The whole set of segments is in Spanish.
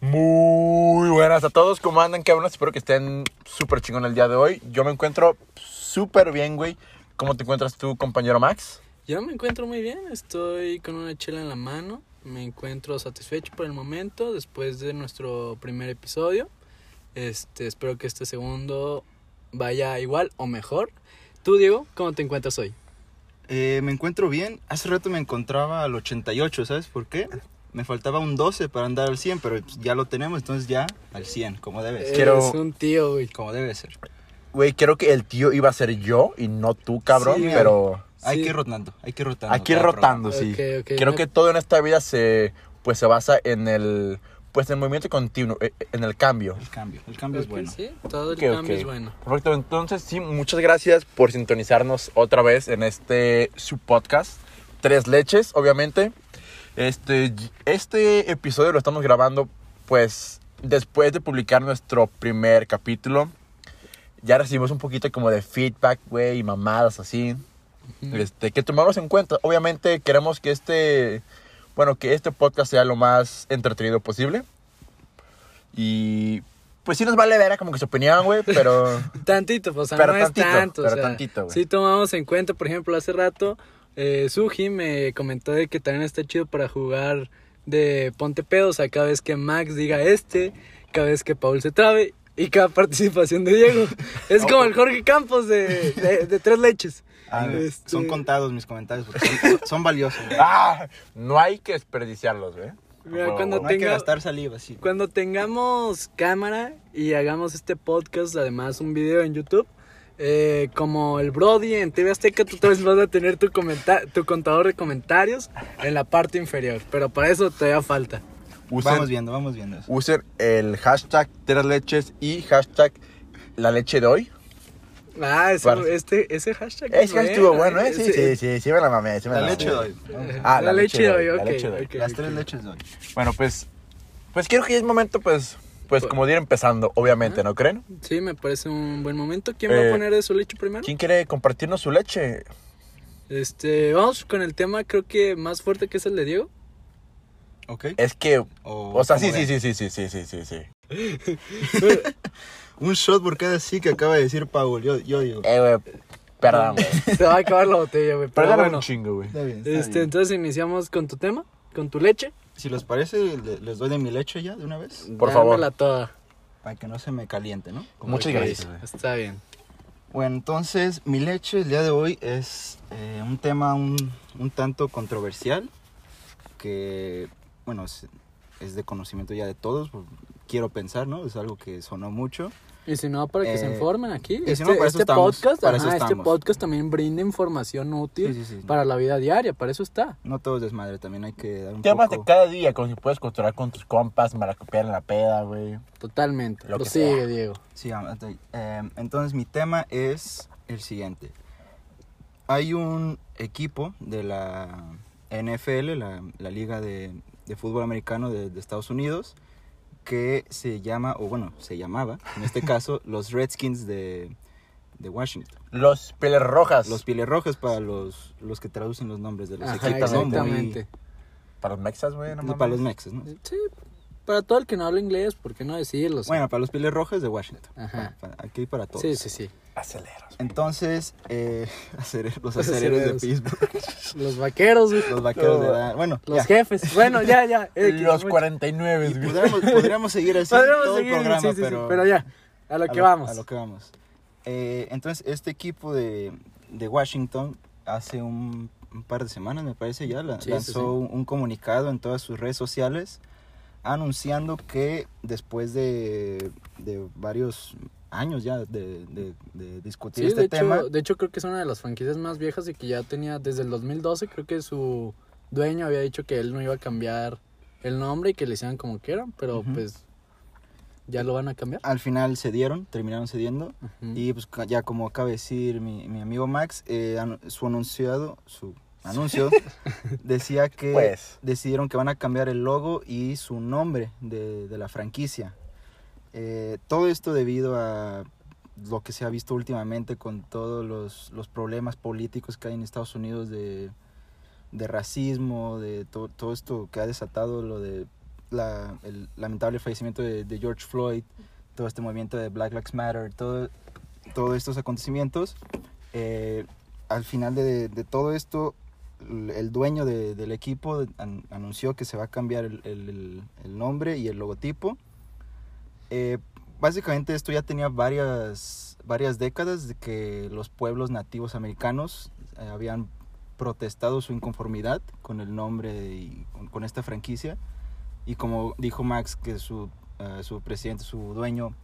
Muy buenas a todos, ¿cómo andan cabrones? Espero que estén súper chingón el día de hoy. Yo me encuentro súper bien, güey. ¿Cómo te encuentras tú, compañero Max? Yo me encuentro muy bien, estoy con una chela en la mano, me encuentro satisfecho por el momento después de nuestro primer episodio. Este, espero que este segundo vaya igual o mejor. Tú, Diego, ¿cómo te encuentras hoy? Eh, me encuentro bien. Hace rato me encontraba al 88, ¿sabes por qué? Me faltaba un 12 para andar al 100, pero ya lo tenemos, entonces ya al 100, como debe ser. Quiero- Eres un tío, güey. Como debe ser. Güey, creo que el tío iba a ser yo y no tú, cabrón, Sí, pero Hay Sí. que ir rotando, hay que ir rotando. hay que ir rotando, sí. Ok, ok, Creo que todo en esta vida se, pues, se basa en el, pues, en el movimiento continuo, eh, en el cambio. El cambio, el cambio es bueno. Sí, todo el cambio es bueno. Perfecto, entonces sí, muchas gracias por sintonizarnos otra vez en este su podcast, Tres Leches, obviamente. Este, este episodio lo estamos grabando pues después de publicar nuestro primer capítulo. Ya recibimos un poquito como de feedback, güey, y mamadas así. Este, que tomamos en cuenta. Obviamente queremos que este, bueno, que este podcast sea lo más entretenido posible. Y pues sí nos vale ver como que su opinión, güey, pero... Tantito, pues, o sea, Pero no tantito, es tanto. o pero sea, tantito, güey. Sí tomamos en cuenta, por ejemplo, hace rato, eh, Suji me comentó de que también está chido para jugar de ponte pedo, o sea, cada vez que Max diga este, cada vez que Paul se trabe y cada participación de Diego. Es como el Jorge Campos de, de, de Tres Leches. Ah, Este- Son contados mis comentarios porque son, son valiosos. Ah, no hay que desperdiciarlos. Mira, cuando No hay que gastar saliva, sí. Cuando tengamos cámara y hagamos este podcast, además un video en YouTube, eh, como el Brody en TV Azteca, tú tal vez vas a tener tu, comenta- tu contador de comentarios en la parte inferior. Pero para eso todavía falta. Usen, Vamos viendo, vamos viendo eso. usen el hashtag tres leches y hashtag la leche de hoy. Ah, ese, Para- este, ese hashtag. Es que estuvo bueno, ¿eh? Sí, Ese- sí, sí, sí me la mamé. sí me La la leche mamé. de hoy. Ah, la, leche de hoy, la ok. leche de hoy. ok, Las tres leches de hoy. Bueno, pues, pues quiero que ya es momento, pues, pues como de ir empezando, obviamente, ¿no creen? Sí, me parece un buen momento. ¿Quién va Eh, a poner de su leche primero? ¿Quién quiere compartirnos su leche? Este, vamos con el tema, creo que más fuerte que es el de Diego. ¿Ok? Es que, O, o sea, ¿cómo sí, sí, ven? sí, sí, sí, sí, sí, sí, sí. Un shot por cada sí que acaba de decir Paul. Yo, yo digo. Eh, güey, perdón, güey. Se va a acabar la botella, güey. Pero Perdón bueno. un chingo, güey. Está bien, está Este, bien. entonces iniciamos con tu tema, con tu leche. Si les parece, le- les doy de mi leche ya de una vez. Por favor. Dámela toda. Para que no se me caliente, ¿no? Muchas Ok, gracias. Está bien. Bueno, entonces mi leche el día de hoy es eh, un tema un, un tanto controversial que, bueno, es, es de conocimiento ya de todos, pues, quiero pensar, ¿no? Es algo que sonó mucho. Y si no, para que se Eh, informen aquí. y si Este, no, para eso este estamos, podcast, para eso ajá, este podcast también brinda información útil Sí, sí, sí. para la vida diaria, para eso está. No todo es desmadre, también hay que dar un Temas de poco... cada día, como si puedes controlar con tus compas, malacopiar en la peda, güey. Totalmente. Lo que sea. Diego. Sí. Eh, entonces mi tema es el siguiente. Hay un equipo de la NFL, la, la Liga de, de Fútbol Americano de, de Estados Unidos, que se llama, o bueno, se llamaba, en este caso, los Redskins de, de Washington. Los pieles rojas. Los Pieles Rojas para los, los que traducen los nombres de los Ajá, equipos, ¿no? Muy- exactamente. Para los mexas, güey, no para los. Mexas, ¿no? Sí, para todo el que no habla inglés, ¿por qué no decirlo? Bueno, para los Pieles Rojas de Washington. Ajá. Para- para- aquí para todos. sí, sí, sí. Aceleros. Entonces, eh, acere- los Los aceleros de. Pittsburgh. Los vaqueros, güey. Los vaqueros No. de la... Bueno, Los ya. jefes. Bueno, ya, ya. X, Los mucho. 49, Y güey. podríamos, podríamos seguir así Podríamos todo seguir, el programa, sí, sí, sí, pero... pero ya, a lo a que vamos. A lo que vamos. Eh, entonces, este equipo de, de Washington hace un, un par de semanas, me parece ya, la- Sí, sí, lanzó sí. Un, un comunicado en todas sus redes sociales anunciando que después de, de varios años ya de, de- de discutir Sí, este de hecho, tema, de hecho creo que es una de las franquicias más viejas y que ya tenía desde el 2012, creo que su dueño había dicho que él no iba a cambiar el nombre y que le hicieran como quieran, pero Ujú. pues ya lo van a cambiar. al final cedieron, terminaron cediendo. Ujú. Y pues ya como acaba de decir mi, mi amigo Max, eh, su anunciado, su anuncio decía que Pues. decidieron que van a cambiar el logo y su nombre de, de la franquicia. Eh, todo esto debido a lo que se ha visto últimamente con todos los, los problemas políticos que hay en Estados Unidos de, de racismo, de to- todo esto que ha desatado lo de la- el lamentable fallecimiento de, de George Floyd, todo este movimiento de Black Lives Matter, todo, todos estos acontecimientos, eh, al final de, de todo esto, el dueño de- del equipo an- anunció que se va a cambiar el, el- nombre y el logotipo. Eh, básicamente esto ya tenía varias, varias décadas de que los pueblos nativos americanos eh, habían protestado su inconformidad con el nombre y con, con esta franquicia. Y como dijo Max, que su, eh, su presidente, su dueño,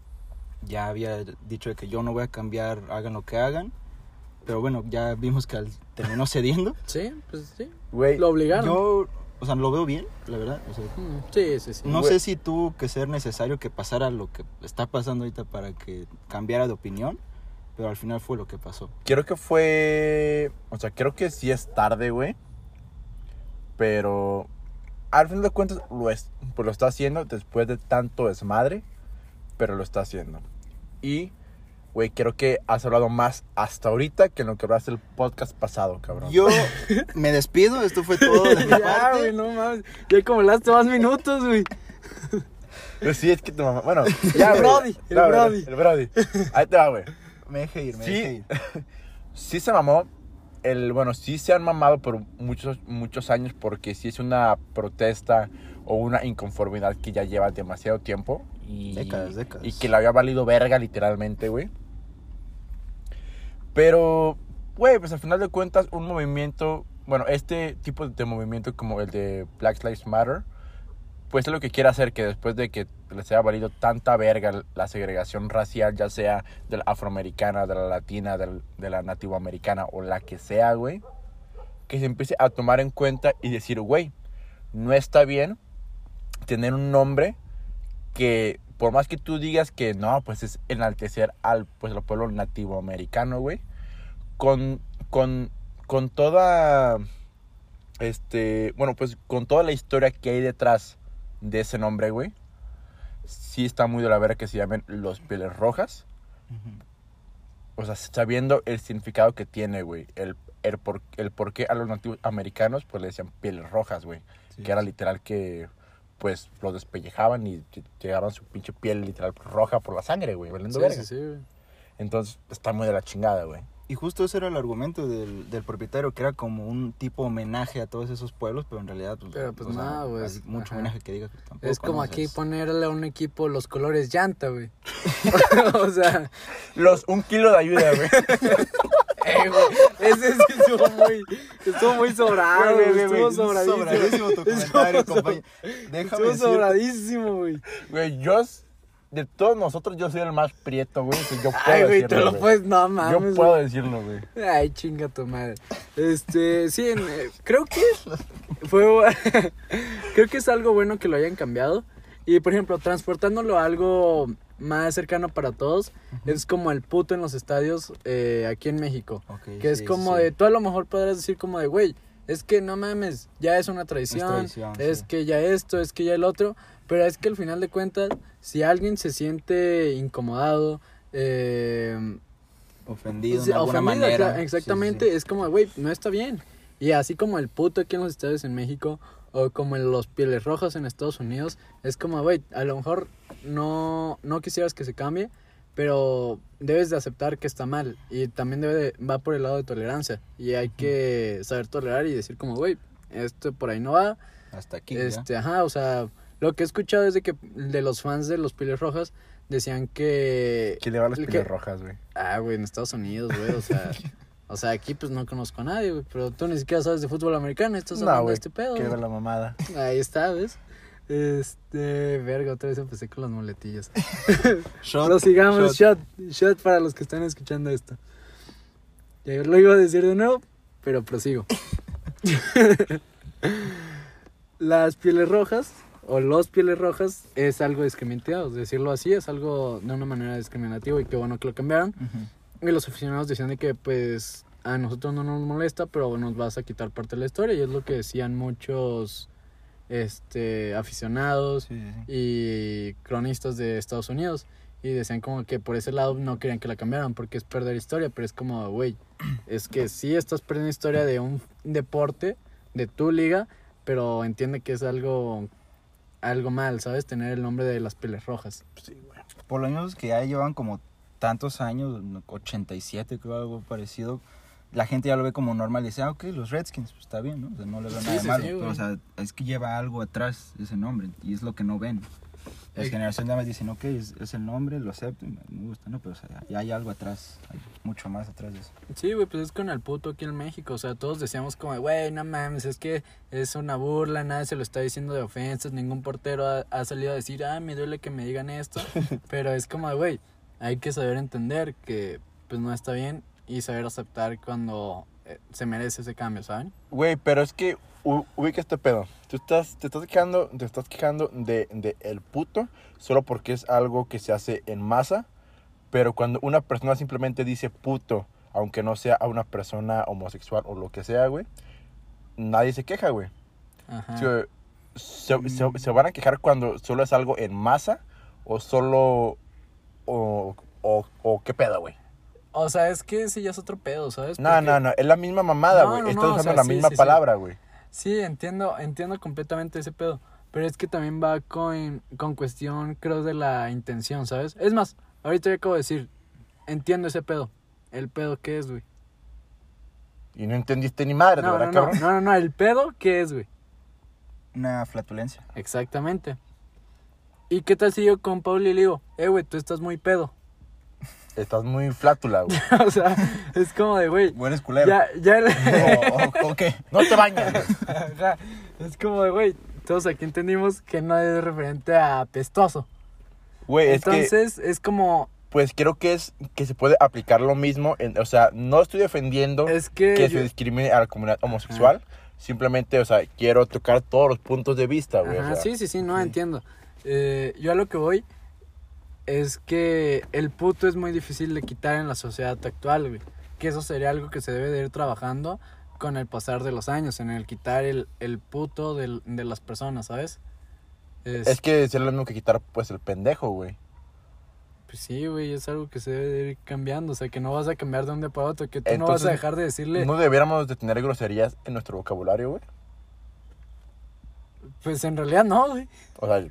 ya había dicho de que yo no voy a cambiar, hagan lo que hagan. Pero bueno, ya vimos que al- terminó cediendo. Sí, pues sí. Güey, Lo obligaron. Yo, o sea, lo veo bien, la verdad. o sea, Mm, Sí, sí, sí. no Güey. sé si tuvo que ser necesario que pasara lo que está pasando ahorita para que cambiara de opinión, pero al final fue lo que pasó. creo que fue. O sea, creo que sí es tarde, güey. Pero. Al fin de cuentas, lo, es, pues lo está haciendo después de tanto desmadre. Pero lo está haciendo. Y. Güey, creo que has hablado más hasta ahorita que en lo que hablaste el podcast pasado, cabrón. Yo me despido, esto fue todo de mi Ya, parte. güey, no mames. Ya como hablaste más minutos, güey. Pero sí, es que tu mamá. Bueno, ya, El. Brody, el No, Brody. El Brody. Ahí te va, güey. Me dejé ir, me Sí. dejé ir. sí se mamó. El, bueno, sí se han mamado por muchos, muchos años porque sí es una protesta o una inconformidad que ya lleva demasiado tiempo. Y, Décadas, décadas. Y que le había valido verga literalmente, güey. Pero, güey, pues al final de cuentas un movimiento, bueno, este tipo de movimiento como el de Black Lives Matter, pues es lo que quiere hacer que después de que les haya valido tanta verga la segregación racial, ya sea de la afroamericana, de la latina, del- de la nativoamericana o la que sea, güey, que se empiece a tomar en cuenta y decir, güey, no está bien tener un nombre que por más que tú digas que no, pues es enaltecer al pues al pueblo nativoamericano, güey, con con con toda este, bueno, pues con toda la historia que hay detrás de ese nombre, güey. Sí está muy de la vera que se llamen los pieles rojas. O sea, sabiendo el significado que tiene, güey. El, el, por, el por qué a los nativos americanos, pues le decían pieles rojas, güey. Sí, que era literal que, pues, los despellejaban y lle- llegaban su pinche piel literal roja por la sangre, güey. Valiendo Sí, verga. sí, sí, güey. Entonces, está muy de la chingada, güey. Y justo ese era el argumento del, del propietario, que era como un tipo homenaje a todos esos pueblos, pero en realidad, pues, Pero, pues, sea, no, pues, mucho ajá. homenaje que diga que tampoco. Es como ¿no? O aquí ponerle a un equipo los colores llanta, güey. o sea, Los, un kilo de ayuda, güey. eh, güey, ese sí estuvo muy, estuvo muy sobrado, Güey, güey, güey, güey, estuvo güey, sobradísimo. Sobradísimo tu comentario, compañero. Déjame Estuvo sobradísimo, güey. Güey, yo, s- de todos nosotros, yo soy el más prieto, güey. Yo puedo Ay, güey, te decirlo, lo güey. puedes, no Yo mames. puedo decirlo, güey. güey. Ay, chinga tu madre. Este, sí, en, eh, creo que fue, creo que es algo bueno que lo hayan cambiado. Y, por ejemplo, transportándolo a algo más cercano para todos, es como el puto en los estadios eh, aquí en México. Ok, Que es como sí. de, tú a lo mejor podrás decir como de, güey, es que no mames, ya es una tradición, es sí. que ya esto, es que ya el otro, pero es que al final de cuentas, si alguien se siente incomodado, eh, ofendido de alguna ofendido, manera. claro, exactamente, sí, sí. es como, güey, no está bien. Y así como el puto aquí en los estadios en México, o como en los pieles rojas en Estados Unidos, es como, güey, a lo mejor no, no quisieras que se cambie, pero debes de aceptar que está mal. Y también debe de- va por el lado de tolerancia. Y hay que saber tolerar y decir como, güey, esto por ahí no va. Hasta aquí. ya. Este, ajá, o sea, lo que he escuchado es de que de los fans de los pieles rojas decían que... Que le va a las que- pieles rojas, güey. Ah, güey, en Estados Unidos, güey, o sea... O sea, aquí pues no conozco a nadie, güey, pero tú ni siquiera sabes de fútbol americano, estás No, hablando de güey, este pedo. Era la mamada. Ahí está, ¿ves? Este, verga, otra vez empecé con las muletillas. Shot, Prosigamos, shot. shot. shot, para los que están escuchando esto. Ya lo iba a decir de nuevo, pero prosigo. Las pieles rojas, o los pieles rojas, es algo discriminativo, decirlo así, es algo de una manera discriminativa y qué bueno que lo cambiaron. Y los aficionados decían de que pues a nosotros no nos molesta, pero nos vas a quitar parte de la historia y es lo que decían muchos este aficionados Sí, sí, sí. y cronistas de Estados Unidos y decían como que por ese lado no querían que la cambiaran porque es perder historia, pero es como, güey, es que sí estás perdiendo historia de un deporte, de tu liga, pero entiende que es algo algo mal, ¿sabes? Tener el nombre de las pieles rojas. Sí, güey. Por lo menos que ya llevan como tantos años, 87 creo, algo parecido. La gente ya lo ve como normal y dice, ah, ok, los Redskins, pues está bien, ¿no? O sea, no le veo nada sí, malo. sí, pero, o sea, es que lleva algo atrás ese nombre y es lo que no ven. Las Eh. generaciones nada más dicen, ok, es, es el nombre, lo acepto, me gusta, ¿no? Pero o sea, ya hay algo atrás, hay mucho más atrás de eso. Sí, güey, pues es con el puto aquí en México. O sea, todos decíamos como, güey, no mames, es que es una burla, nadie se lo está diciendo de ofensas, ningún portero ha, ha salido a decir, ah, me duele que me digan esto. Pero es como, güey, hay que saber entender que pues no está bien y saber aceptar cuando eh, se merece ese cambio, ¿saben? Güey, pero es que ubica este pedo. Tú estás, te estás quejando, te estás quejando de, de el puto solo porque es algo que se hace en masa. Pero cuando una persona simplemente dice puto, aunque no sea a una persona homosexual o lo que sea, güey, nadie se queja, güey. Ajá. Se, se- se- se van a quejar cuando solo es algo en masa o solo... O, o, o qué pedo, güey. O sea, es que ese ya es otro pedo, ¿sabes? No, no, no, es la misma mamada, güey. no, Estás no, o usando sea, la sí, misma sí. palabra, güey. Sí, entiendo, entiendo completamente ese pedo. Pero es que también va con, con cuestión, creo, de la intención, ¿sabes? Es más, ahorita yo acabo de decir, entiendo ese pedo. ¿El pedo qué es, güey? Y no entendiste ni madre, No, ¿verdad, no, no, cabrón? no, no, no, el pedo qué es, güey. Una flatulencia. Exactamente. ¿Y qué tal si yo con Paul y le digo, eh, güey, tú estás muy pedo? Estás muy flátula, güey. o sea, es como de, güey, Buen esculero. ya, ya o, o- o qué? No te bañes, güey. Ajá, es como de, güey, todos aquí entendimos que no es referente a pestoso. Güey, es que, Entonces, es como, pues creo que es que se puede aplicar lo mismo. En, o sea, no estoy defendiendo es que... que yo- se discrimine a la comunidad homosexual. Simplemente, o sea, quiero tocar todos los puntos de vista, güey. o Ajá, sea. sí, sí, sí, no sí. entiendo. Eh, yo a lo que voy es que el puto es muy difícil de quitar en la sociedad actual, güey. Que eso sería algo que se debe de ir trabajando con el pasar de los años, en el quitar el, el puto del- de las personas, ¿sabes? Es, Es que es lo mismo que quitar, pues, el pendejo, güey. Pues sí, güey, es algo que se debe de ir cambiando. O sea, que no vas a cambiar de un día para otro, que tú no vas a dejar de decirle, No deberíamos de tener groserías en nuestro vocabulario, güey. pues en realidad no, güey. O sea,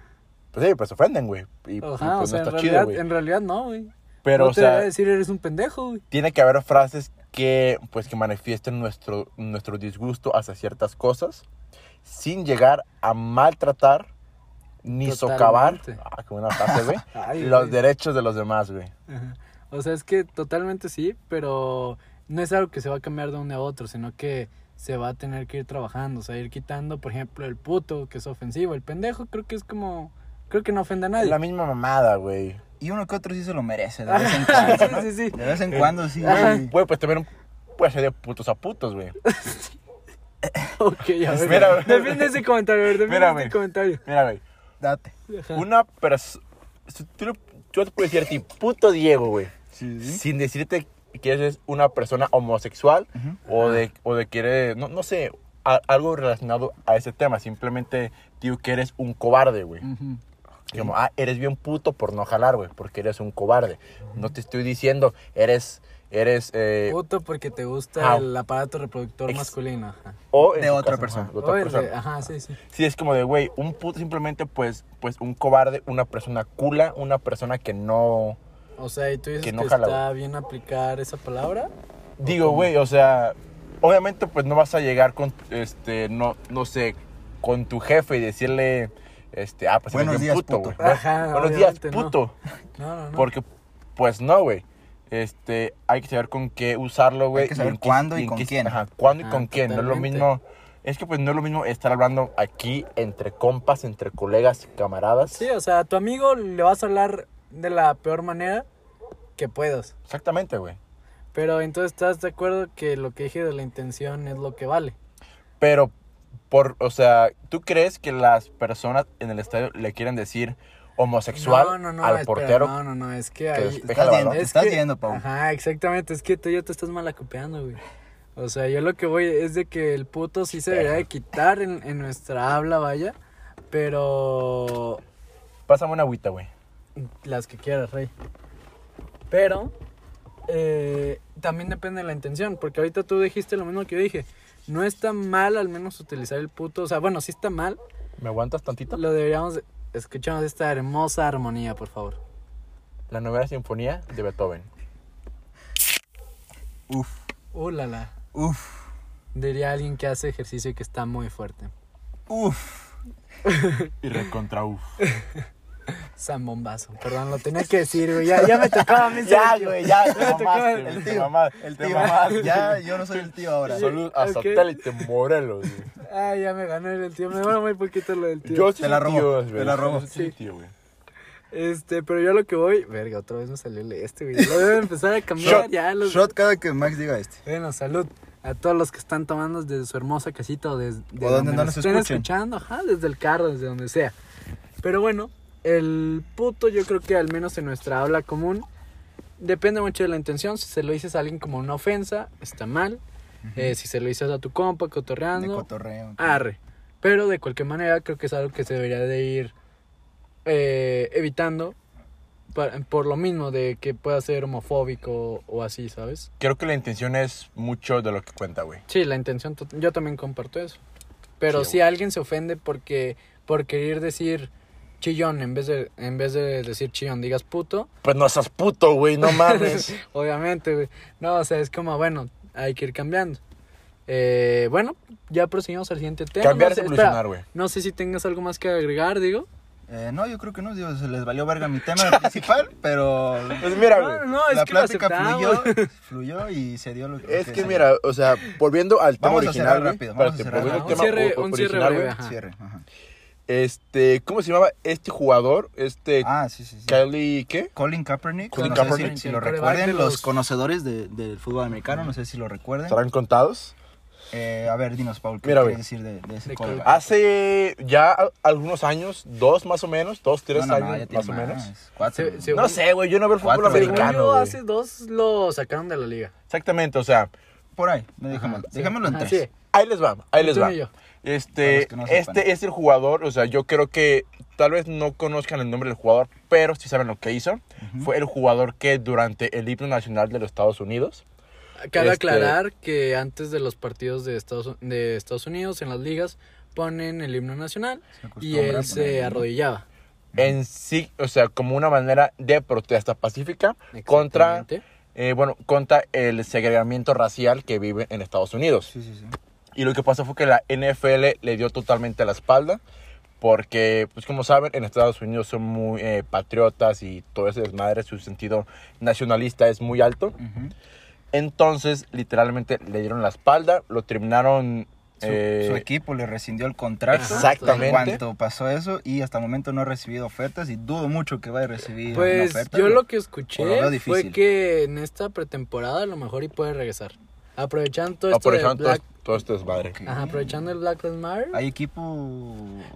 pues sí, pues se ofenden, güey. Y, y, Ajá, o pues sea, no en está chido, güey. en realidad no, güey. Pero, no o sea, debería decir eres un pendejo, güey. tiene que haber frases que pues que manifiesten nuestro nuestro disgusto hacia ciertas cosas sin llegar a maltratar ni socavar ah, qué buena frase, güey Ay, los güey. derechos de los demás güey Ajá. O sea, es que totalmente sí, pero no es algo que se va a cambiar de un día a otro, sino que se va a tener que ir trabajando, o sea, ir quitando, por ejemplo, el puto, que es ofensivo, el pendejo, creo que es como, creo que no ofende a nadie. la misma mamada güey Y uno que otro sí se lo merece, de vez en cuando. ¿no? sí, sí, sí. De vez en cuando sí. Güey. güey pues también puede ser de putos a putos güey Ok, a ver. Mira, güey. defiende ese comentario, a ver, defiende Mira, ese comentario. mira güey Date. Ajá. una persona yo te puedo decir a ti puto Diego güey Sí, sí. sin decirte que eres una persona homosexual o de, o de que eres, no, no sé, a- algo relacionado a ese tema. Simplemente digo que eres un cobarde, güey. Ujú. Como, ah, eres bien puto por no jalar, güey, porque eres un cobarde. No te estoy diciendo, eres, eres, eh, Puto porque te gusta Ah. el aparato reproductor Ex- masculino. Ajá. o de otra caso, persona. ajá, de otra O el de- persona. ajá, sí, sí. Sí, es como de, güey, un puto simplemente, pues, pues, un cobarde, una persona cula, una persona que no... O sea, ¿y tú dices Que que, no jala, está bien aplicar esa palabra? Digo, güey, o sea, obviamente, pues, no vas a llegar con, este, no, no sé, con tu jefe y decirle, este, ah, pues, Buenos días, puto, puto. güey. Ajá, Buenos días, puto. No, no, no. Porque, pues no, güey. Este, hay que saber con qué usarlo, güey. Hay que saber en qué- cuándo y con qué- quién. Ajá, cuándo y Ah, con quién. No es lo mismo. Es que, pues, no es lo mismo estar hablando aquí entre compas, entre colegas y camaradas. Sí, o sea, a tu amigo le vas a hablar de la peor manera que puedas. Exactamente, güey. Pero entonces estás de acuerdo que lo que dije de la intención es lo que vale. Pero, por, o sea, ¿tú crees que las personas en el estadio le quieren decir homosexual no, no, no, al espera, portero? No, no, no, es que que ahí... despeja Estás viendo, Es estás que- viendo, Pau. Ajá, exactamente, es que tú ya te estás malacopeando, güey. O sea, yo lo que voy es de que el puto sí se debería de quitar en, en nuestra habla, vaya. Pero Pásame una agüita, güey. las que quieras, rey. Pero eh, también depende de la intención, porque ahorita tú dijiste lo mismo que yo dije. No está mal al menos utilizar el puto, o sea, bueno, sí está mal, ¿Me aguantas tantito? Lo deberíamos... Escuchamos esta hermosa armonía, por favor. La novena sinfonía de Beethoven. Uf, Uh, la, la. uf, Diría alguien que hace ejercicio y que está muy fuerte. uf. Y recontra uf. San Bombazo. Perdón, lo tenía que decir, güey. Ya, ya me tocaba a mí. Ya, el güey, tío. ya, te tocaba mamaste, el tío. te mamaste, El te tío. mamaste. Ya, yo no soy el tío ahora. Salud a Ok. Satélite Morelos, güey. Ah, ya me ganó el tío. Me va muy poquito lo del tío. Yo sí Te la soy robo, tío, te la robo. Yo sí tío, güey. Este, pero yo lo que voy. Verga, otra vez me salió el este, güey. Lo debo empezar a cambiar Shot, ya. Los... shot cada que Max diga este. Bueno, salud a todos los que están tomando desde su hermosa casita o desde O donde no nos estén escuchen. escuchando, ajá, desde el carro, desde donde sea. Pero bueno, el puto yo creo que al menos en nuestra habla común depende mucho de la intención. Si se lo dices a alguien como una ofensa, está mal. Eh, si se lo dices a tu compa De cotorreando, cotorreo. arre. Pero de cualquier manera creo que es algo que se debería de ir eh, evitando por lo mismo de que pueda ser homofóbico o así, ¿sabes? Creo que la intención es mucho de lo que cuenta, güey. Sí, la intención, yo también comparto eso. Pero Sí, si alguien se ofende porque por querer decir chillón en vez de en vez de decir chillón digas puto, Pues no seas puto, güey, no mames. obviamente, güey. No, o sea, es como, bueno, hay que ir cambiando. Eh, bueno, ya proseguimos al siguiente tema. Cambiar no es evolucionar, güey. no sé si tengas algo más que agregar, digo. Eh, no, yo creo que no, digo, se les valió verga mi tema principal, pero Pues mira, güey. No, no, es la plática fluyó, fluyó y se dio lo que Es que mira, o sea, volviendo al tema Vamos a original, cerrar güey, rápido, para vamos a cerrar rápido. Un cierre- un cierre breve, güey, ajá. Cierre, ajá. Este, ¿cómo se llamaba este jugador? Este Ah, sí, sí, sí. Kylie, ¿qué? Colin Kaepernick, Colin no sé Kaepernick. si, si El lo recuerden, de los... los- conocedores de- del fútbol americano, no sé si lo recuerden. ¿Estarán contados? Eh, a ver, dinos, Paul, ¿qué Mira, quieres decir de, de ese De? Hace ya a- algunos años, dos más o menos, dos, tres No, no, no, años ya tiene más o menos. Cuatro. Se- se- No sé, güey, yo no veo el fútbol americano, hace dos lo sacaron de la liga. Exactamente, o sea, Por ahí, dejémoslo, Sí. dejémoslo en tres. sí. ahí les va, ahí les va. Este, no este es el jugador, o sea, yo creo que tal vez no conozcan el nombre del jugador, pero sí saben lo que hizo. Ujú. Fue el jugador que durante el himno nacional de los Estados Unidos, Cabe Este- aclarar que antes de los partidos de Estados, de Estados Unidos en las ligas ponen el himno nacional y él se arrodillaba. en sí, o sea, como una manera de protesta pacífica contra, eh, bueno, contra el segregamiento racial que vive en Estados Unidos. Sí, sí, sí. Y lo que pasó fue que la NFL le dio totalmente la espalda. Porque, pues como saben, en Estados Unidos son muy eh, patriotas y todo ese desmadre, su sentido nacionalista es muy alto. Ujú. Entonces, literalmente le dieron la espalda, lo terminaron... Su, eh, su equipo le rescindió el contrato. Exactamente. En cuanto pasó eso y hasta el momento no ha recibido ofertas y dudo mucho que vaya a recibir Pues una oferta. yo lo que escuché lo fue que en esta pretemporada a lo mejor y puede regresar. Aprovechando todo esto de aprovechando todo, Black... todo este desmadre. Ajá, aprovechando el Black Lives Matter. Hay equipo.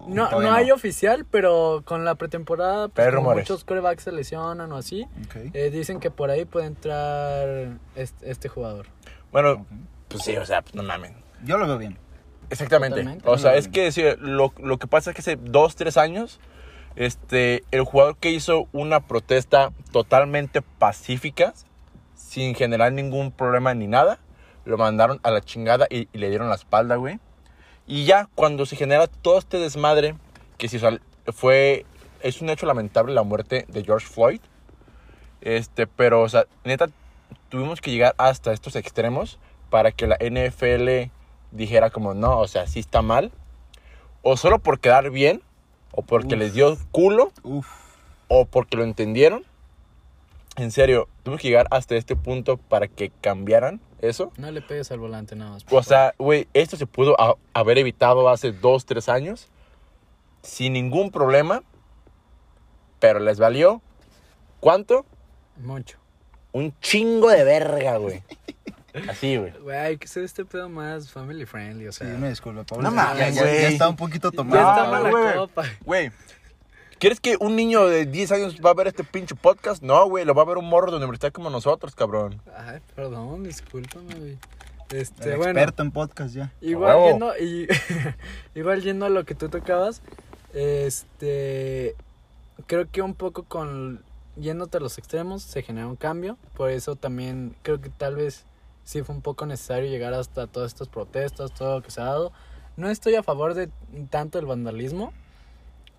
No, no hay oficial, pero con la pretemporada, pues como rumores. muchos corebacks se lesionan o así, eh, dicen que por ahí puede entrar este, este jugador. Bueno, pues sí, o sea, pues no mamen. Yo lo veo bien. Exactamente. Totalmente. O sea, es que sí, lo, lo que pasa es que hace dos, tres años, este, el jugador que hizo una protesta totalmente pacífica, sin generar ningún problema ni nada, lo mandaron a la chingada y, y le dieron la espalda, güey. Y ya, cuando se genera todo este desmadre, que sea, fue, es un hecho lamentable la muerte de George Floyd, este, pero, o sea, neta, tuvimos que llegar hasta estos extremos para que la NFL dijera como, no, o sea, sí está mal, o solo por quedar bien, o porque Uf. les dio culo, Uf. o porque lo entendieron. En serio, tuvimos que llegar hasta este punto para que cambiaran eso. No le pegues al volante nada más. O sea, güey, esto se pudo ha- haber evitado hace dos, tres años, sin ningún problema, pero les valió, ¿cuánto? Mucho. Un chingo de verga, güey. Así, güey. Güey, hay que hacer este pedo más family friendly, o Sí, sea. una disculpa, Pablo. No Ya- mames, ya, güey. ya está un poquito ya tomado. está No, mala güey. copa. Güey, ¿quieres que un niño de 10 años va a ver este pinche podcast? No, güey, lo va a ver un morro de universidad como nosotros, cabrón. Ay, perdón, discúlpame, güey. El Este, bueno. experto en podcast ya. Igual huevo. yendo, y, igual yendo a lo que tú tocabas, este, creo que un poco con yéndote a los extremos se genera un cambio, por eso también creo que tal vez sí fue un poco necesario llegar hasta todas estas protestas, todo lo que se ha dado. no estoy a favor de tanto el vandalismo,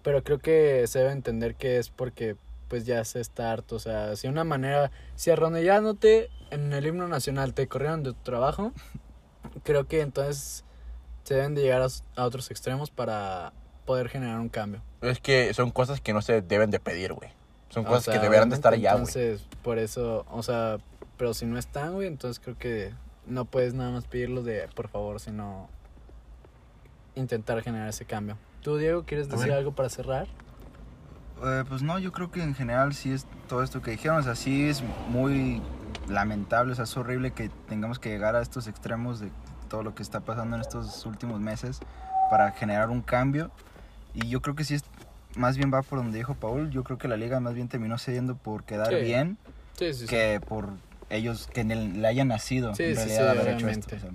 pero creo que se debe entender que es porque pues ya se está harto, o sea, si una manera, si arrodillándote en el himno nacional te corrieron de tu trabajo, creo que entonces se deben de llegar a, a otros extremos para poder generar un cambio. Es que son cosas que no se deben de pedir, güey. Son O cosas sea, que deberían de estar ya, güey. Entonces, por eso, o sea, pero si no están, güey, entonces creo que no puedes nada más pedirlo de por favor, sino intentar generar ese cambio. ¿Tú, Diego, quieres decir algo para cerrar? Eh, pues no, yo creo que en general sí es todo esto que dijeron, o sea, sí es muy lamentable, o sea, es horrible que tengamos que llegar a estos extremos de todo lo que está pasando en estos últimos meses para generar un cambio. Y yo creo que sí es, más bien va por donde dijo Paul, yo creo que la liga más bien terminó cediendo por quedar Sí. bien Sí, sí, sí. que por ellos que en el- le hayan nacido Sí, en realidad sí, haber hecho esto. o sea,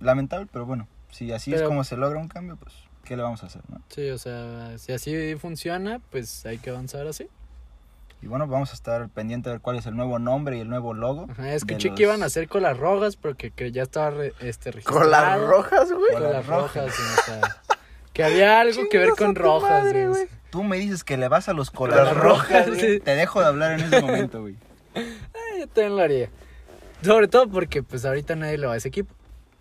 lamentable, pero bueno, si así es como se logra un cambio, pues, ¿qué le vamos a hacer, no? Sí, o sea, si así funciona, pues hay que avanzar así. Y bueno, vamos a estar pendiente de ver cuál es el nuevo nombre y el nuevo logo. Ajá, escuché de que los- iban a hacer colas rojas, pero que, ya estaba re- este, registrado. Con las rojas, güey. Con las Colas rojas, o sea, que había algo que ver con rojas, madre, güey. Tú me dices que le vas a los Colas colas rojas, rojas, sí. Te dejo de hablar en ese momento, güey. Eh, Yo también lo haría. Sobre todo porque pues ahorita nadie le va a ese equipo.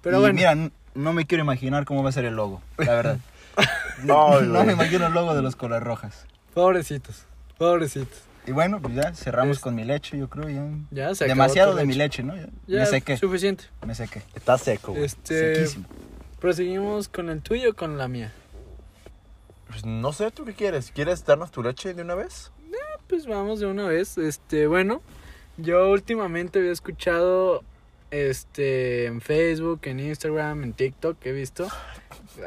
Pero y bueno, mira, no me quiero imaginar cómo va a ser el logo, la verdad. No, no me imagino el logo de los colas rojas. pobrecitos, pobrecitos. Y bueno, pues ya cerramos Es- con mi leche, yo creo. Ya. Ya se Demasiado de mi leche, ¿no? Ya, Ya, me sequé, suficiente. me sequé. Está seco, güey. Este, Sequísimo. proseguimos con el tuyo o con la mía. Pues no sé, ¿tú qué quieres? ¿Quieres darnos tu leche de una vez? Pues vamos de una vez. Este, bueno, yo últimamente había escuchado este en Facebook, en Instagram, en TikTok, he visto.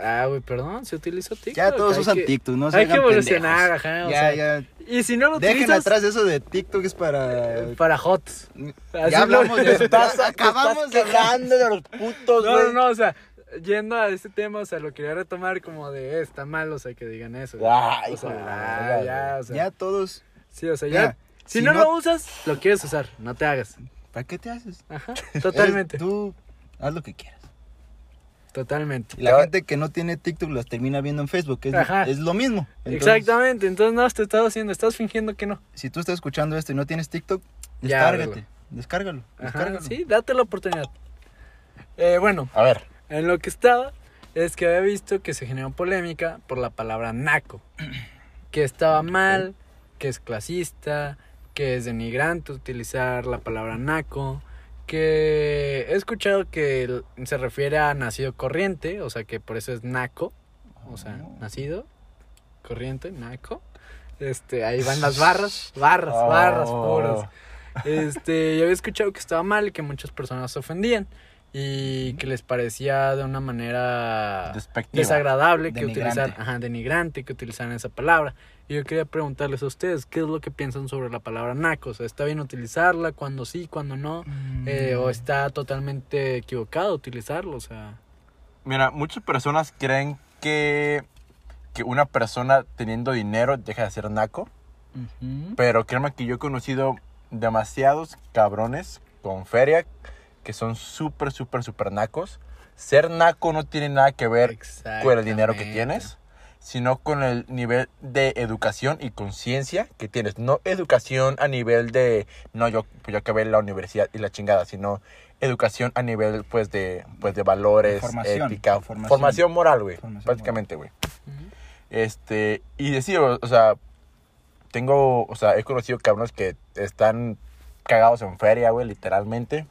Ah, güey, perdón, se utilizó TikTok. Ya todos hay usan que- TikTok, no se Hay que evolucionar, pendejos. ajá. o Ya, sea, ya. Y si no lo Dejen utilizas atrás eso de TikTok es para... para hots. Así Ya lo- hablamos de eso. Acabamos de hablar. quejando de los putos, No, güey. no, no, o sea, yendo a este tema, o sea, lo quería retomar como de, eh, está mal, o sea, que digan eso. güey. Ay, o sea, hijo de la ah, ya, o sea, Ya todos... sí, o sea, ya, ya. Si, si no, no- lo usas, lo quieres usar, no te hagas. ¿Para qué te haces? Ajá, totalmente, Tú haz lo que quieras. totalmente. Y la gente que no tiene TikTok las termina viendo en Facebook, es, lo mismo. Entonces, Exactamente, entonces no, te estás haciendo, estás fingiendo que no. Si tú estás escuchando esto y no tienes TikTok, descárgate. güey. Descárgalo. Ajá, descárgalo. sí, date la oportunidad. Eh, bueno, A ver, en lo que estaba es que había visto que se generó polémica por la palabra naco. Que estaba mal, que es clasista, que es denigrante utilizar la palabra naco. Que he escuchado que se refiere a nacido corriente, o sea que por eso es naco. O sea, Oh. nacido, corriente, naco. Este, ahí van las barras, barras, barras Oh. puras. Este, yo había escuchado que estaba mal y que muchas personas se ofendían y que les parecía de una manera despectiva. desagradable que Denigrante. utilizar, ajá, denigrante que utilizaran esa palabra. Y yo quería preguntarles a ustedes, ¿qué es lo que piensan sobre la palabra naco? O sea, ¿está bien utilizarla? cuando sí? cuando no? Mm. Eh, ¿O está totalmente equivocado utilizarlo? O sea, Mira, muchas personas creen que, que una persona teniendo dinero deja de ser naco. Pero créeme que yo he conocido demasiados cabrones con feria que son súper, súper, súper nacos. Ser naco no tiene nada que ver con el dinero que tienes, sino con el nivel de educación y conciencia que tienes. No educación a nivel de, no, yo, pues yo acabé la universidad y la chingada, sino educación a nivel, pues, de, pues, de valores, Formación, ética, formación. formación, moral, güey, prácticamente, güey. Este, y decir, o, o sea, tengo, o sea, he conocido cabrones que están cagados en feria, güey, literalmente.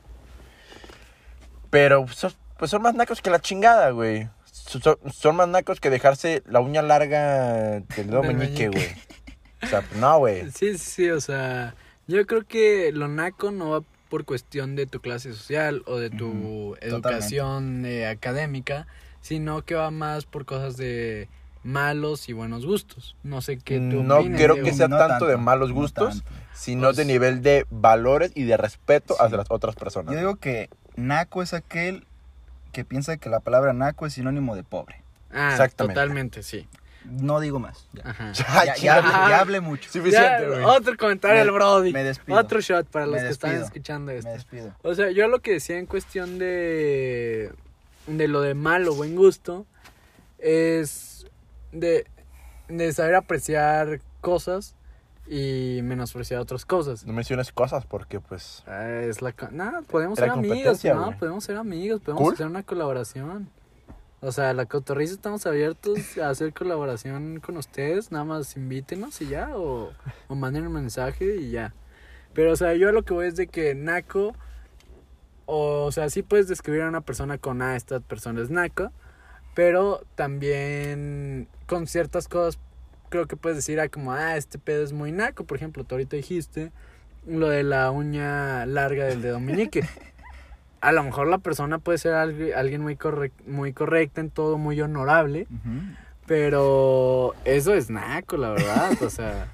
Pero son, pues son más nacos que la chingada, güey. Son, son- más nacos que dejarse la uña larga del dedo Del meñique, güey. O sea, no, güey. Sí, sí, o sea, yo creo que lo naco no va por cuestión de tu clase social o de tu educación eh, académica, sino que va más por cosas de malos y buenos gustos. No sé qué tú No opines, creo Diego. que sea No tanto de malos gustos. Sino Pues- de nivel de valores y de respeto Sí. hacia las otras personas. Yo digo que naco es aquel que piensa que la palabra naco es sinónimo de pobre. Ah, Exactamente. totalmente, sí. No digo más. Ya, Ajá. Ya, ya, chinga, ya hablé, ya hablé mucho. Suficiente, güey. otro comentario Me- al Brody. me despido. Otro shot para los Me que están escuchando esto. Me despido. O sea, yo lo que decía en cuestión de, de lo de malo o buen gusto es de, de saber apreciar cosas y menospreciar otras cosas. No menciones cosas porque, pues. Ah, Es la... No, podemos ser amigos, no, podemos ser amigos, podemos Cool. hacer una colaboración. O sea, la cotorriza estamos abiertos a hacer colaboración con ustedes, nada más invítenos y ya, o, o manden un mensaje y ya. Pero, o sea, yo a lo que voy es de que Naco, o, sea, sí puedes describir a una persona con, ah, esta persona es Naco, pero también con ciertas cosas creo que puedes decir, ah, como, ah, este pedo es muy Naco, por ejemplo, tú ahorita dijiste lo de la uña larga del dedo meñique. A lo mejor la persona puede ser algu- alguien muy, correc- muy correcta en todo, muy honorable, pero eso es naco, la verdad. O sea,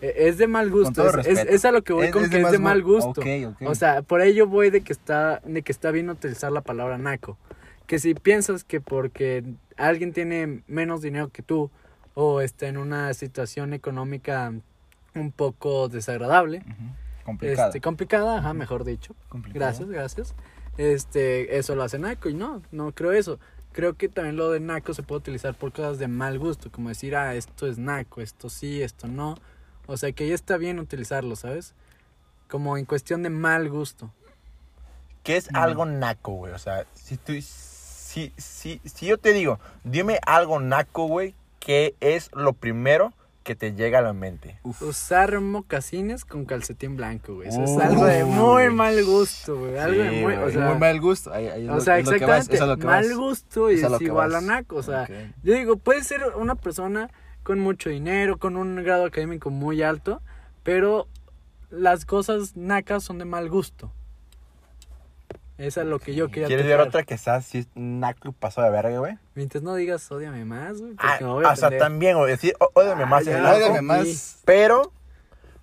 e- es de mal gusto. Es, es- a lo que voy Es- con que de es de mal gu- gusto. O sea, por ello voy de que está de que está bien utilizar la palabra naco. Que si piensas que porque alguien tiene menos dinero que tú o está en una situación económica un poco desagradable, este, complicada, ajá, mejor dicho. Complicado. Gracias, gracias. Este, eso lo hace naco y no, no creo eso. Creo que también lo de naco se puede utilizar por cosas de mal gusto, como decir, ah, esto es naco, esto sí, esto no. O sea, que ya está bien utilizarlo, ¿sabes? Como en cuestión de mal gusto. ¿Qué es algo naco, güey? O sea, si tú. Si, si, si yo te digo, dime algo naco, güey, ¿qué es lo primero que te llega a la mente? Usar mocasines con calcetín blanco, güey. Eso es algo de muy mal gusto, güey. Algo de Sí, muy, o sea, muy mal gusto. Ahí- ahí es o lo- sea, es lo que vas, exactamente, es lo que mal vas. gusto y Es a es, igual vas. a naco, o sea, Ok. Yo digo, puede ser una persona con mucho dinero, con un grado académico muy alto, pero las cosas nacas son de mal gusto. Esa es lo que yo quería ¿Quieres ver otra que sea así naco y paso de verga, güey? Mientras no digas, odiame más, güey, Ah, o sea, también, güey, decir, "Ó- ódiame Ah, más ya, es ódiame naco, Ódiame más. Pero,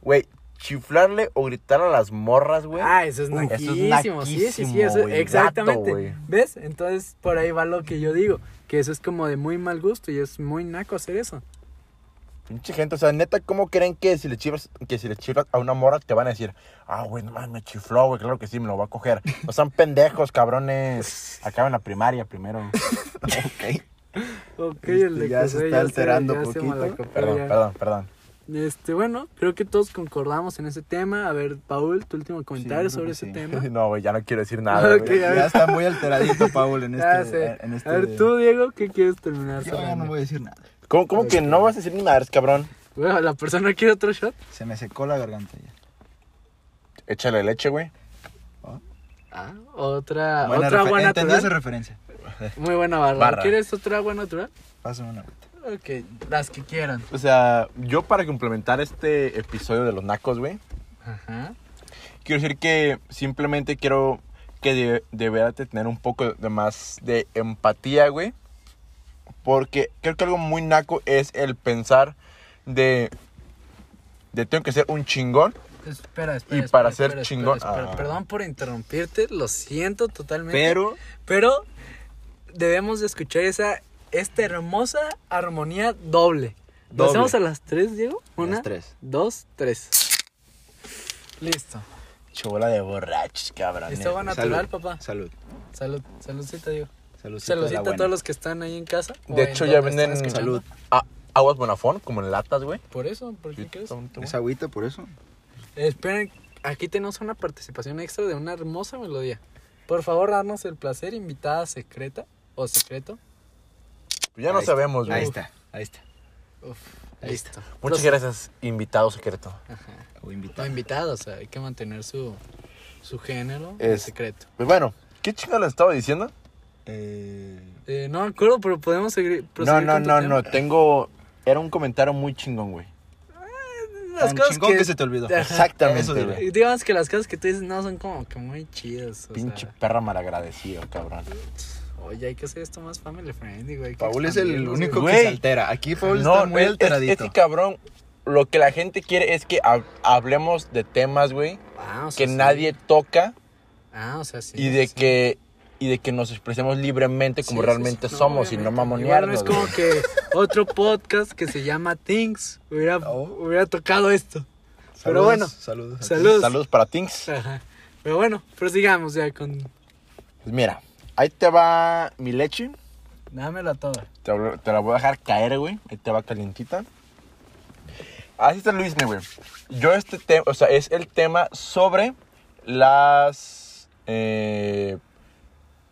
güey, chiflarle o gritar a las morras, güey. Ah, eso es eso es naquísimo, sí, sí, sí, naquísimo, eso- exactamente. gato. ¿Ves? Entonces, por ahí va lo que yo digo, que eso es como de muy mal gusto y es muy naco hacer eso. Pinche gente, o sea, neta, ¿cómo creen que si le chiflas, que si le chiflas a una morra te van a decir, ah, güey, no mames, me chifló, güey, claro que sí, me lo va a coger? No sean pendejos, cabrones. Acaban la primaria primero. Ok. Ok, Este, el de ya que se está ya alterando se poquito. Perdón, perdón, perdón. Este, bueno, creo que todos concordamos en ese tema. A ver, Paul, tu último comentario sobre ese tema. No, güey, ya no quiero decir nada, Ok, güey. a ver. Ya está muy alteradito, Paul, en este. En este A ver, tú, Diego, ¿qué quieres terminar? Yo ya no voy a decir nada. ¿Cómo, cómo que no vas a decir ni madres, cabrón? Bueno, ¿la persona quiere otro shot? Se me secó la garganta ya. Échale leche, güey. Ah, otra, Buena otra agua Entendí esa referencia. Muy buena barra. Barra. ¿Quieres otra agua natural? Pásame una agüita. Ok, las que quieran. O sea, yo para complementar este episodio de los nacos, güey, Ajá. quiero decir que simplemente quiero que de, deberás de tener un poco de más de empatía, güey. Porque creo que algo muy naco es el pensar de, de tengo que ser un chingón. Espera, espera. Y espera, para ser espera, chingón- espera, espera. ah. Perdón por interrumpirte, lo siento totalmente. Pero. Pero debemos de escuchar esa esta hermosa armonía doble. ¿Lo Doble. hacemos a las tres, Diego? Una, Las tres. dos, tres. Listo. Chola de borrachos, cabrón. ¿Listo agua natural, papá? Salud. Salud, saludcita, Diego. Saludcita a buena. todos los que están ahí en casa. o De hecho, ya venden. Salud. Ah, aguas Bonafón, como en latas, güey. Por eso, ¿por qué crees? ¿Es agüita por eso? Esperen, aquí tenemos una participación extra de una hermosa melodía. Por favor, darnos el placer, invitada secreta o secreto. Pues ya no Ahí está, sabemos, güey. Ahí está, ahí está. Uf, Ahí listo. Muchas gracias, invitado secreto. Ajá. O No, invitado. invitado, o sea, hay que mantener su, su género Es- secreto. Pues bueno, ¿qué chinga les estaba diciendo? Eh, Eh, no me acuerdo, pero podemos seguir. No, no, con tu no, tema? no, tengo... Era un comentario muy chingón, güey. Las tan cosas chingón que... se te olvidó. Exactamente, Eso güey. Digamos que las cosas que tú dices no son como que muy chidas. O Pinche sea, perra malagradecido, cabrón. oye, hay que hacer esto más family friendly, güey. que Paul es el único güey. que se altera. Aquí Paul no, está muy es- alteradito. Es, que, cabrón, lo que la gente quiere es que hab- hablemos de temas, güey, Ah, o sea, que sí. nadie toca Ah, o sea, sí. y de sí. que y de que nos expresemos libremente como Sí, realmente sí. somos y no obviamente. Igual no mamonearnos. es como que otro podcast que se llama Things hubiera, Oh. hubiera tocado esto. Saludos, Pero bueno, Saludos. saludos. Saludos para Tings. Ajá. Pero bueno, prosigamos ya con... Pues mira, ahí te va mi leche. Dámela toda. Te, te la voy a dejar caer, güey. Ahí te va calientita. Así está Luis, güey. Yo este tema, o sea, es el tema sobre las eh,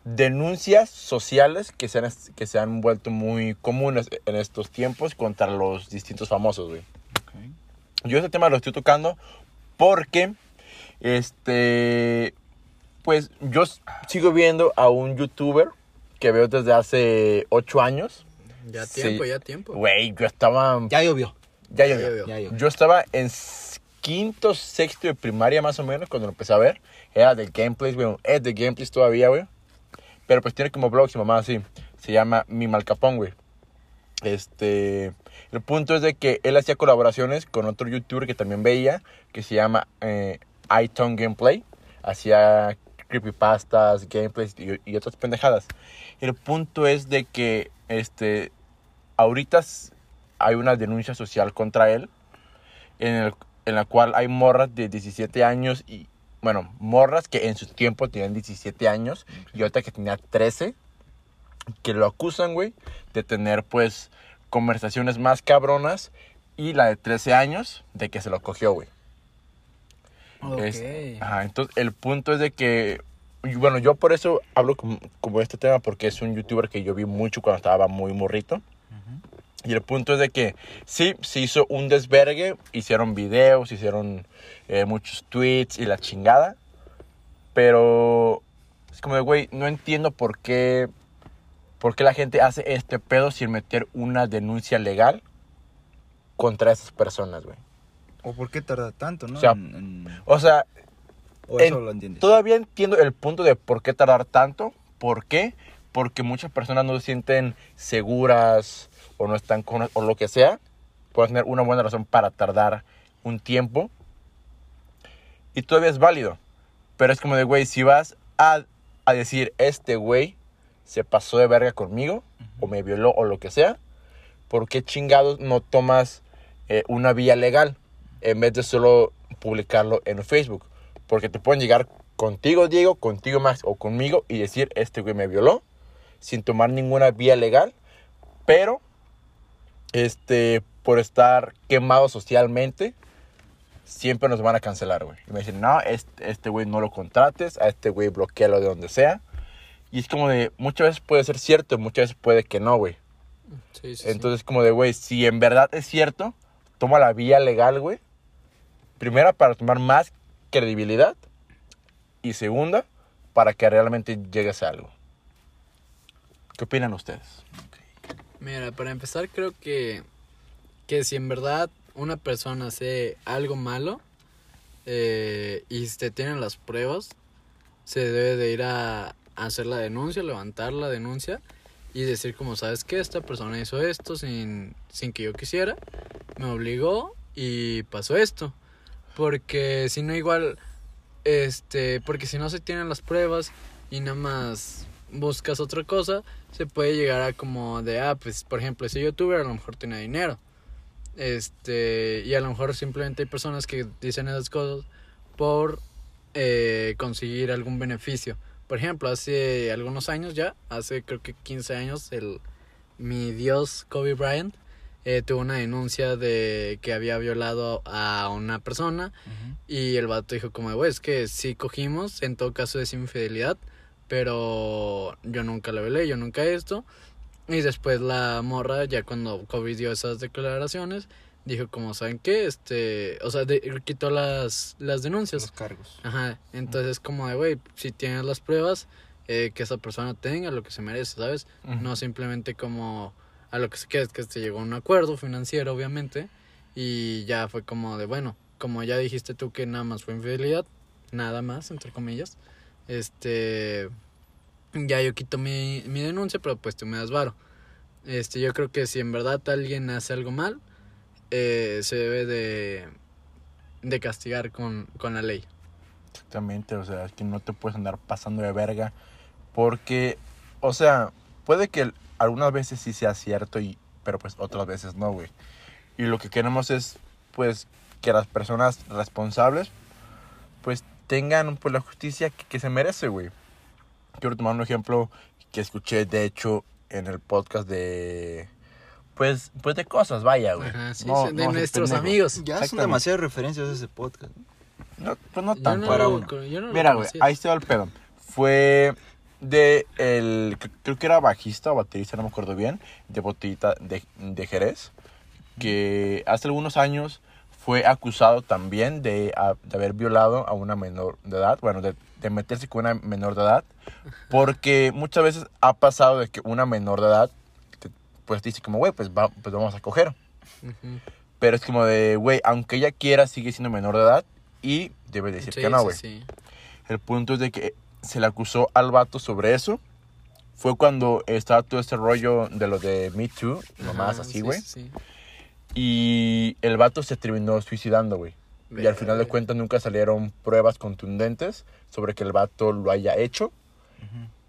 denuncias sociales que se, han, que se han vuelto muy comunes en estos tiempos contra los distintos famosos, güey. Yo este tema lo estoy tocando porque, este, pues yo sigo viendo a un youtuber que veo desde hace ocho años. Ya Sí. tiempo, ya tiempo. Güey, yo estaba... Ya llovió. Ya, Ya llovió. llovió. Ya llovió. Yo estaba en quinto, sexto de primaria más o menos cuando lo empecé a ver. Era de gameplays, güey. Es de gameplays todavía, güey. Pero pues tiene como blog, su mamá así. Se llama Mi Malcapón, güey. Este... El punto es de que él hacía colaboraciones con otro youtuber que también veía, que se llama eh, Gameplay. Hacía creepypastas, gameplays y, y otras pendejadas. El punto es de que, este, ahorita hay una denuncia social contra él, en, el- en la cual hay morras de 17 años y, bueno, morras que en su tiempo tenían 17 años y otra que tenía 13, que lo acusan, güey, de tener, pues, conversaciones más cabronas y la de 13 años de que se lo cogió, güey. Ok. Es- ajá, entonces el punto es de que, bueno, yo por eso hablo como, como este tema porque es un youtuber que yo vi mucho cuando estaba muy morrito. Y el punto es de que sí, se hizo un desvergue, hicieron videos, hicieron eh, muchos tweets y la chingada. Pero es como de, güey, no entiendo por qué, por qué la gente hace este pedo sin meter una denuncia legal contra esas personas, güey. ¿O por qué tarda tanto, no? O sea, En- en- O sea, o eso en- lo entiendes. Todavía entiendo el punto de por qué tardar tanto. ¿Por qué? Porque muchas personas no se sienten seguras o no están con o lo que sea. Pueden tener una buena razón para tardar un tiempo. Y todavía es válido. Pero es como de, güey, si vas a, a decir, este güey se pasó de verga conmigo, o me violó, o lo que sea, ¿por qué chingados no tomas eh, una vía legal en vez de solo publicarlo en Facebook? Porque te pueden llegar contigo, Diego, contigo, Max, o conmigo y decir, este güey me violó, sin tomar ninguna vía legal, pero, este, por estar quemado socialmente, siempre nos van a cancelar, güey. Y me dicen, no, este este güey no lo contrates, a este güey bloquealo de donde sea. Y es como de, muchas veces puede ser cierto, muchas veces puede que no, güey. Sí, sí, sí. Entonces, como de, güey, si en verdad es cierto, toma la vía legal, güey. Primera, para tomar más credibilidad. Y segunda, para que realmente llegues a algo. ¿Qué opinan ustedes? Mira, para empezar creo que, que si en verdad una persona hace algo malo eh, y se tienen las pruebas, se debe de ir a, hacer la denuncia, levantar la denuncia y decir como, ¿sabes qué? Esta persona hizo esto sin, sin que yo quisiera, me obligó y pasó esto. Porque si no igual, este, porque si no se tienen las pruebas y nada más buscas otra cosa, se puede llegar a como de, ah, pues por ejemplo, ese youtuber a lo mejor tiene dinero. Este, y a lo mejor simplemente hay personas que dicen esas cosas por eh, conseguir algún beneficio. Por ejemplo, hace algunos años ya, hace creo que 15 años, el, mi dios Kobe Bryant eh, tuvo una denuncia de que había violado a una persona y el vato dijo como, güey, es que sí cogimos, en todo caso es infidelidad, pero yo nunca la violé, yo nunca esto. Y después la morra, ya cuando Kobe dio esas declaraciones, dijo como, ¿saben qué? Este, o sea, de- quitó las, las denuncias. Los cargos. Ajá, entonces como de, güey, si tienes las pruebas, eh, que esa persona tenga lo que se merece, ¿sabes? Ujú. No simplemente como a lo que se queda, es que se llegó a un acuerdo financiero, obviamente, y ya fue como de, bueno, como ya dijiste tú que nada más fue infidelidad, nada más, entre comillas, este, ya yo quito mi, mi denuncia, pero pues tú me das varo. Este, yo creo que si en verdad alguien hace algo mal, eh, se debe de, de castigar con, con la ley. Exactamente, o sea, es que no te puedes andar pasando de verga. Porque, o sea, puede que algunas veces sí sea cierto, y, pero pues otras veces no, güey. Y lo que queremos es, pues, que las personas responsables, pues, tengan pues, la justicia que, que se merece, güey. Quiero tomar un ejemplo que escuché, de hecho, en el podcast de... Pues, pues de cosas, vaya, güey. Ajá, sí, No- sí, de no nuestros pendejo. amigos. Ya son demasiadas referencias a ese podcast. No, pues no tanto. no para lo uno. Mira, güey, ahí se va el pedo. Fue de el, cre- creo que era bajista o baterista, no me acuerdo bien, de Botellita de, de Jerez, que hace algunos años fue acusado también de, de haber violado a una menor de edad, bueno, de, de meterse con una menor de edad, porque muchas veces ha pasado de que una menor de edad, te- pues dice como, güey, pues, va- pues vamos a coger. Ujú. Pero es como de, güey, aunque ella quiera, sigue siendo menor de edad y debe decir Sí, que no, sí, güey. sí. El punto es de que se le acusó al vato sobre eso. Fue cuando estaba todo este rollo de lo de Me Too, nomás Ajá, así, sí, güey. Y el vato se terminó suicidando, güey. Y al final de cuentas nunca salieron pruebas contundentes sobre que el vato lo haya hecho.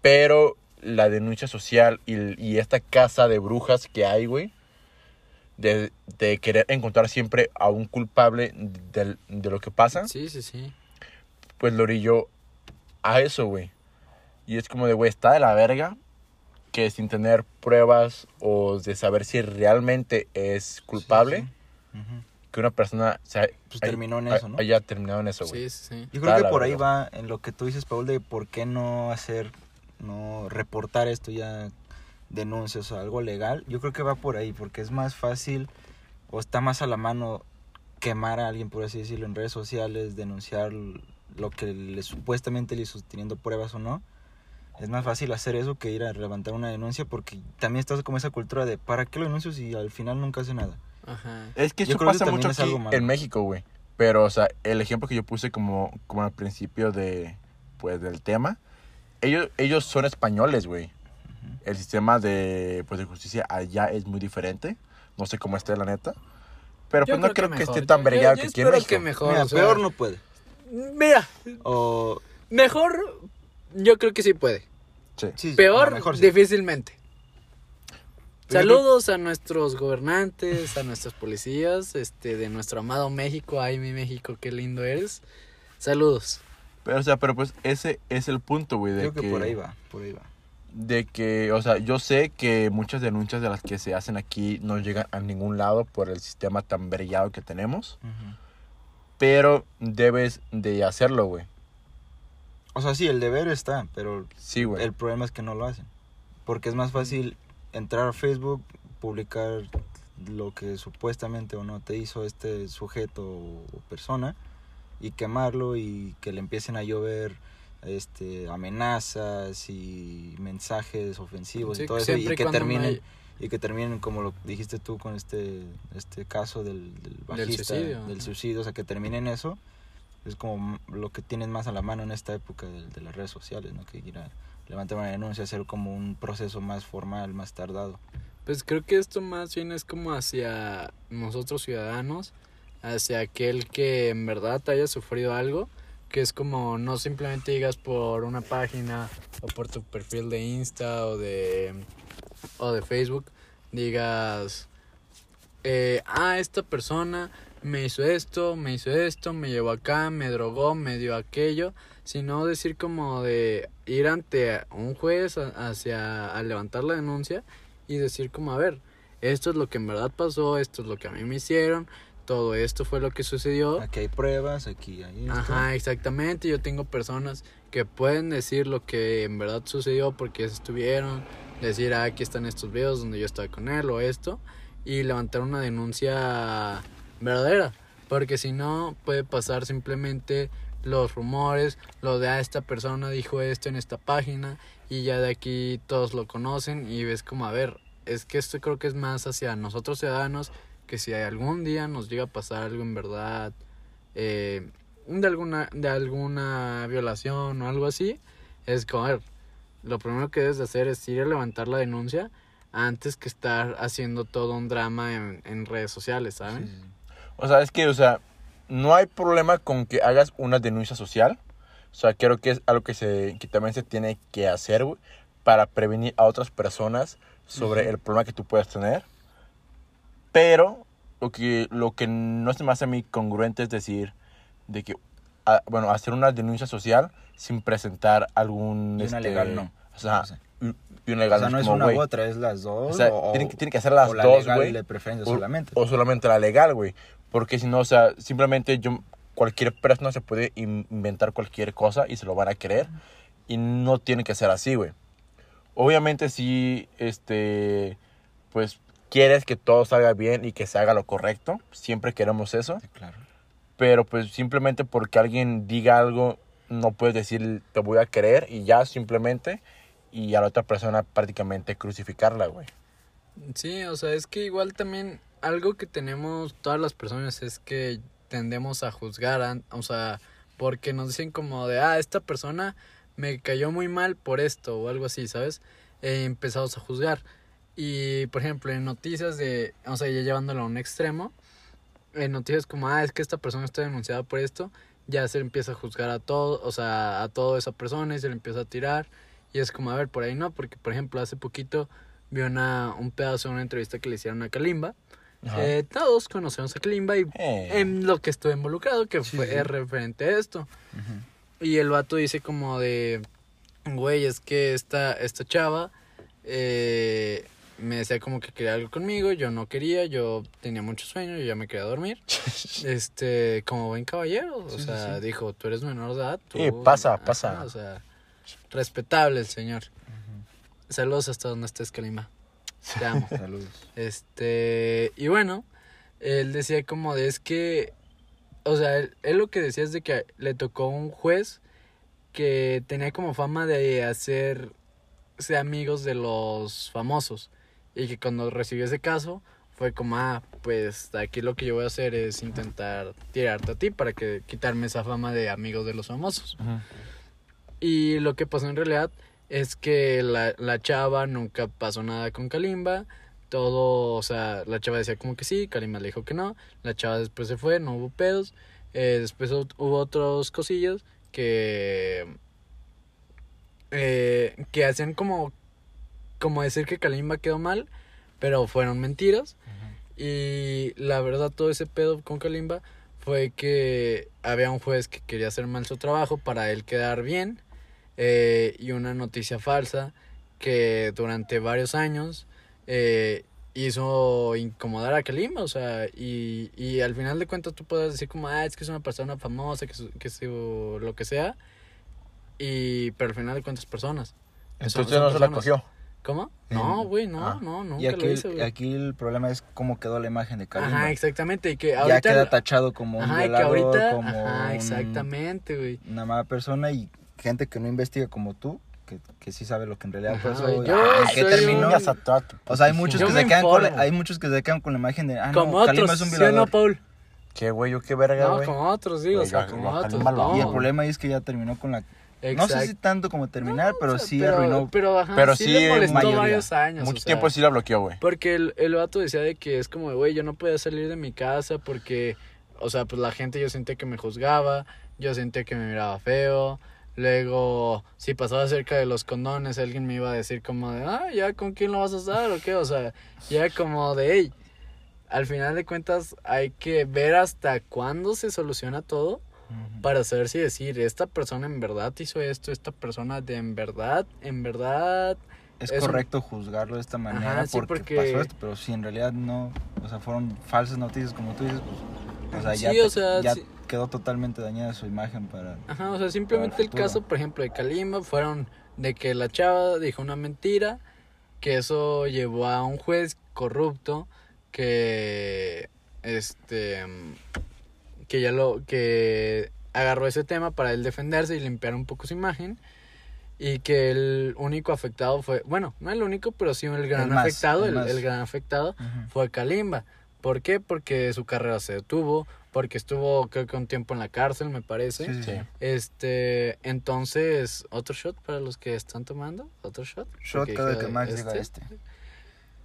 Pero la denuncia social y, y esta casa de brujas que hay, güey, de, de querer encontrar siempre a un culpable de, lo que pasa, Sí, sí, sí. pues lo orilló a eso, güey. Y es como de, güey, está de la verga que sin tener pruebas o de saber si realmente es culpable, sí. Que una persona Pues hay- terminó en eso, ¿no? haya terminado en eso, güey. Sí, sí, sí. Yo creo que por ahí va en lo que tú dices, Paul, de por qué no hacer, no reportar esto ya, denuncias o algo legal. Yo creo que va por ahí, porque es más fácil o está más a la mano quemar a alguien, por así decirlo, en redes sociales, denunciar lo que le supuestamente le hizo, teniendo pruebas o no. Es más fácil hacer eso que ir a levantar una denuncia, porque también estás como esa cultura de ¿para qué lo denuncio si al final nunca hace nada? Ajá. Es que Yo eso creo que pasa también mucho es aquí algo malo. en México, güey. Pero, o sea, el ejemplo que yo puse como, como al principio de, pues, del tema, ellos, ellos son españoles, güey. El sistema de, pues, de justicia allá es muy diferente. No sé cómo esté, la neta. Pero Yo pues no creo que, mejor. esté tan yo que espero México. que mejor. Mira, o sea, peor no puede. Mira, O mejor, yo creo que sí puede. Sí. Peor, mejor sí. difícilmente. Saludos a nuestros gobernantes, a nuestros policías, este, de nuestro amado México. Ay, mi México, qué lindo eres. Saludos. Pero, o sea, pero pues ese es el punto, güey. De Creo que por ahí va, por ahí va. de que, o sea, yo sé que muchas denuncias de las que se hacen aquí no llegan a ningún lado por el sistema tan brillado que tenemos, pero debes de hacerlo, güey. O sea, sí, el deber está, pero Sí, güey. el problema es que no lo hacen. Porque es más fácil entrar a Facebook, publicar lo que supuestamente o no te hizo este sujeto o persona y quemarlo y que le empiecen a llover este amenazas y mensajes ofensivos Sí, y todo eso y que terminen hay- y que terminen como lo dijiste tú con este este caso del, del bajista suicidio. del suicidio o sea que terminen eso es como lo que tienen más a la mano en esta época de, de las redes sociales no que ir a levantar una denuncia hacer como un proceso más formal más tardado. Pues creo que esto más bien es como hacia nosotros ciudadanos, hacia aquel que en verdad haya sufrido algo, que es como no simplemente digas por una página o por tu perfil de Insta o de o de Facebook, digas eh, ah, esta persona me hizo esto, me hizo esto, me llevó acá, me drogó, me dio aquello, sino decir como de ir ante un juez a- hacia a levantar la denuncia y decir como a ver, esto es lo que en verdad pasó, esto es lo que a mí me hicieron, todo esto fue lo que sucedió. aquí hay pruebas aquí hay esto. Ajá, exactamente. Yo tengo personas que pueden decir lo que en verdad sucedió porque estuvieron, decir, ah, aquí están estos videos donde yo estaba con él o esto, y levantar una denuncia verdadera. Porque si no, puede pasar simplemente los rumores, lo de, ah, esta persona dijo esto en esta página, y ya de aquí todos lo conocen, y ves como, a ver, es que esto creo que es más hacia nosotros ciudadanos, que si algún día nos llega a pasar algo en verdad, eh, de alguna de alguna violación o algo así es como a ver, lo primero que debes de hacer es ir a levantar la denuncia antes que estar haciendo todo un drama en, en redes sociales ¿saben? Sí. O sea, es que, o sea, no hay problema con que hagas una denuncia social. O sea, creo que es algo que, se, que también se tiene que hacer, güey, para prevenir a otras personas sobre Ujú. el problema que tú puedas tener. Pero lo que, lo que no se me hace a mí congruente es decir, de que, ah, bueno, hacer una denuncia social sin presentar algún... Y una legal no. O sea, Sí. Y y un legal O sea, no es como, una güey, u otra, es las dos. O sea, o, tienen, que- tienen que hacer las o la dos, legal güey. de solamente. O solamente la legal, güey. Porque si no, o sea, simplemente yo, cualquier persona se puede in- inventar cualquier cosa y se lo van a creer. Y no tiene que ser así, güey. Obviamente si, este, pues, quieres que todo salga bien y que se haga lo correcto. Siempre queremos eso. Sí, claro. Pero pues simplemente porque alguien diga algo, no puedes decir te voy a creer y ya simplemente. Y a la otra persona prácticamente crucificarla, güey. Sí, o sea, es que igual también algo que tenemos todas las personas es que tendemos a juzgar, o sea, porque nos dicen como de, ah, esta persona me cayó muy mal por esto o algo así, ¿sabes? Eh, empezamos a juzgar. Y, por ejemplo, en noticias de, o sea, ya llevándolo a un extremo, en noticias como, ah, es que esta persona está denunciada por esto, ya se empieza a juzgar a todo, o sea, a toda esa persona y se le empieza a tirar. Y es como, a ver, por ahí no, porque, por ejemplo, hace poquito vi una, un pedazo de una entrevista que le hicieron a Kalimba. Eh, todos conocemos a Kalimba y Eh. en lo que estuve involucrado, que Sí, fue sí. referente a esto. Y el vato dice como de, güey, es que esta, esta chava eh, me decía como que quería algo conmigo, yo no quería, yo tenía mucho sueño, yo ya me quería dormir. Este, como buen caballero, o Sí, sea, dijo, tú eres menor de edad. Tú, Sí, pasa, pasa. O sea, respetable el señor. Saludos hasta donde estés, Kalimba. Te amo. Saludos. Este, y bueno, él decía como de es que, o sea, él, él lo que decía es de que le tocó un juez que tenía como fama de hacerse amigos de los famosos y que cuando recibió ese caso fue como, ah, pues aquí lo que yo voy a hacer es intentar tirarte a ti para que quitarme esa fama de amigos de los famosos. Y lo que pasó en realidad es que la, la chava nunca pasó nada con Kalimba. Todo, o sea, la chava decía como que sí, Kalimba le dijo que no. La chava después se fue, no hubo pedos. Eh, después hu- hubo otros cosillos que. eh, que hacían como. como decir que Kalimba quedó mal, pero fueron mentiras. Y la verdad, todo ese pedo con Kalimba fue que había un juez que quería hacer mal su trabajo para él quedar bien. Eh, y una noticia falsa que durante varios años eh, hizo incomodar a Kalimba. O sea, y, y al final de cuentas tú puedes decir como, ah, es que es una persona famosa, que, su- que su- lo que sea. Y, pero al final de cuentas personas. Son- Entonces no se la cogió. ¿Cómo? No, güey, no, ah. no, nunca Y aquí, lo hice, aquí el problema es cómo quedó la imagen de Kalimba. Ajá, exactamente. Y que ya ahorita. queda tachado como un Ajá, que ahorita. como Ajá, exactamente, güey. una mala persona y gente que no investiga como tú, que, que sí sabe lo que en realidad Ajá, pasó. güey, y yo en qué terminó. un- O sea, hay muchos Yo que se quedan con la, hay muchos que se quedan con la imagen de ah como no, otros, es un ¿sí o no, violador. Paul? Qué güey, yo qué verga, No, güey. como otros, digo, o Güey, sea, yo otros. No. y el problema es que ya terminó con la no sé Exacto. si tanto como terminar, pero o sea, sí pero, arruinó. Pero, ajá, Pero sí, sí, le molestó mayoría. varios años. Mucho o sea, tiempo sí la bloqueó, güey. Porque el, el vato decía de que es como, güey, yo no podía salir de mi casa porque, o sea, pues la gente yo sentía que me juzgaba, yo sentía que me miraba feo. Luego, si pasaba cerca de los condones, alguien me iba a decir como de, ah, ya con quién lo vas a usar o qué, o sea, ya como de, hey, al final de cuentas hay que ver hasta cuándo se soluciona todo para saber si decir, esta persona en verdad hizo esto, esta persona de en verdad, en verdad es es un- correcto juzgarlo de esta manera porque, porque- pasó esto, pero si en realidad no, o sea, fueron falsas noticias como tú dices, pues, o sea, ya, Sí, te- o sea, ya sí. Quedó totalmente dañada su imagen para... Ajá, o sea, simplemente el el caso, por ejemplo, de Kalimba fueron de que la chava dijo una mentira, que eso llevó a un juez corrupto que este que ya lo que agarró ese tema para él defenderse y limpiar un poco su imagen y que el único afectado fue, bueno, no el único, pero sí el gran más, afectado, el el, el gran afectado Ujú. fue Kalimba. ¿Por qué? Porque su carrera se detuvo, porque estuvo creo que un tiempo en la cárcel, me parece. Sí, sí. Este, entonces, otro shot para los que están tomando, otro shot. Shot cada que Max diga este.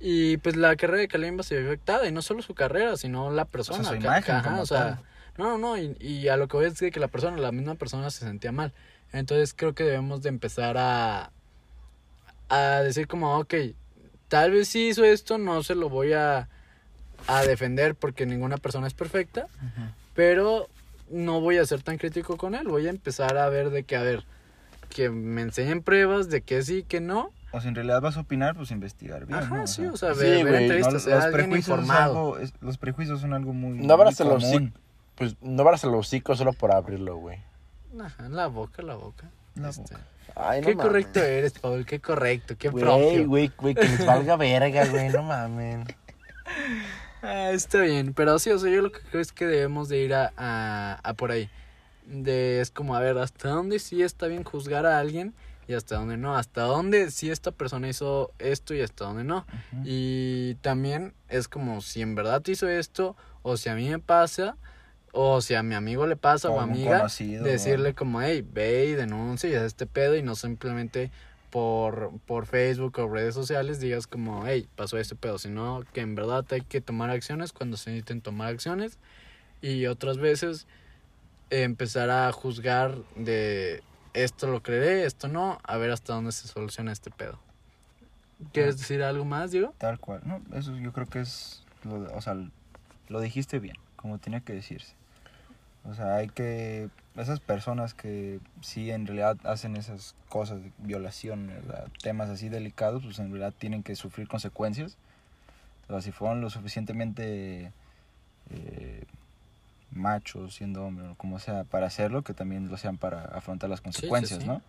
Y pues la carrera de Kalimba se vio afectada, y no solo su carrera, sino la persona. su Ca- imagen ajá, como o sea, tal. no, no, no, y, y a lo que voy es que la persona, la misma persona se sentía mal. Entonces creo que debemos de empezar a, a decir como, ok, tal vez sí hizo esto, no se lo voy a, a defender porque ninguna persona es perfecta, pero no voy a ser tan crítico con él, voy a empezar a ver de que, a ver, que me enseñen pruebas de que sí, que no. O si en realidad vas a opinar, pues investigar bien. Ajá, ¿no? sí, o sea, ver, ver no, entrevistas, alguien prejuicios algo- es- los prejuicios son algo muy, No abras el hocico, pues no abras el hocico solo por abrirlo, güey. Ajá, la boca, la boca. La Este, boca. Ay, no Qué mames. correcto eres, Paul, qué correcto, qué Güey, propio. güey, güey, que les valga verga, güey, no mames. Ah, está bien, pero sí, o sea, yo lo que creo es que debemos de ir a, a, a por ahí. De, es como, a ver, hasta dónde sí está bien juzgar a alguien y hasta dónde no. Hasta dónde sí esta persona hizo esto y hasta dónde no. Y también es como si en verdad hizo esto o si a mí me pasa o si a mi amigo le pasa o, algún amiga. conocido, Decirle como, hey, ve y denuncia y haz este pedo y no simplemente por, por Facebook o redes sociales digas como, hey, pasó este pedo, sino que en verdad hay que tomar acciones cuando se necesiten tomar acciones y otras veces eh, empezar a juzgar de esto lo creeré, esto no, a ver hasta dónde se soluciona este pedo. ¿Quieres decir algo más, Diego? Tal cual. No, eso yo creo que es. Lo, o sea, lo dijiste bien, como tenía que decirse. O sea, hay que. Esas personas que sí en realidad hacen esas cosas, de violación, ¿verdad? temas así delicados, pues en realidad tienen que sufrir consecuencias. O sea, si fueron lo suficientemente eh, machos, siendo hombre, o como sea, para hacerlo, que también lo sean para afrontar las consecuencias, sí. ¿no?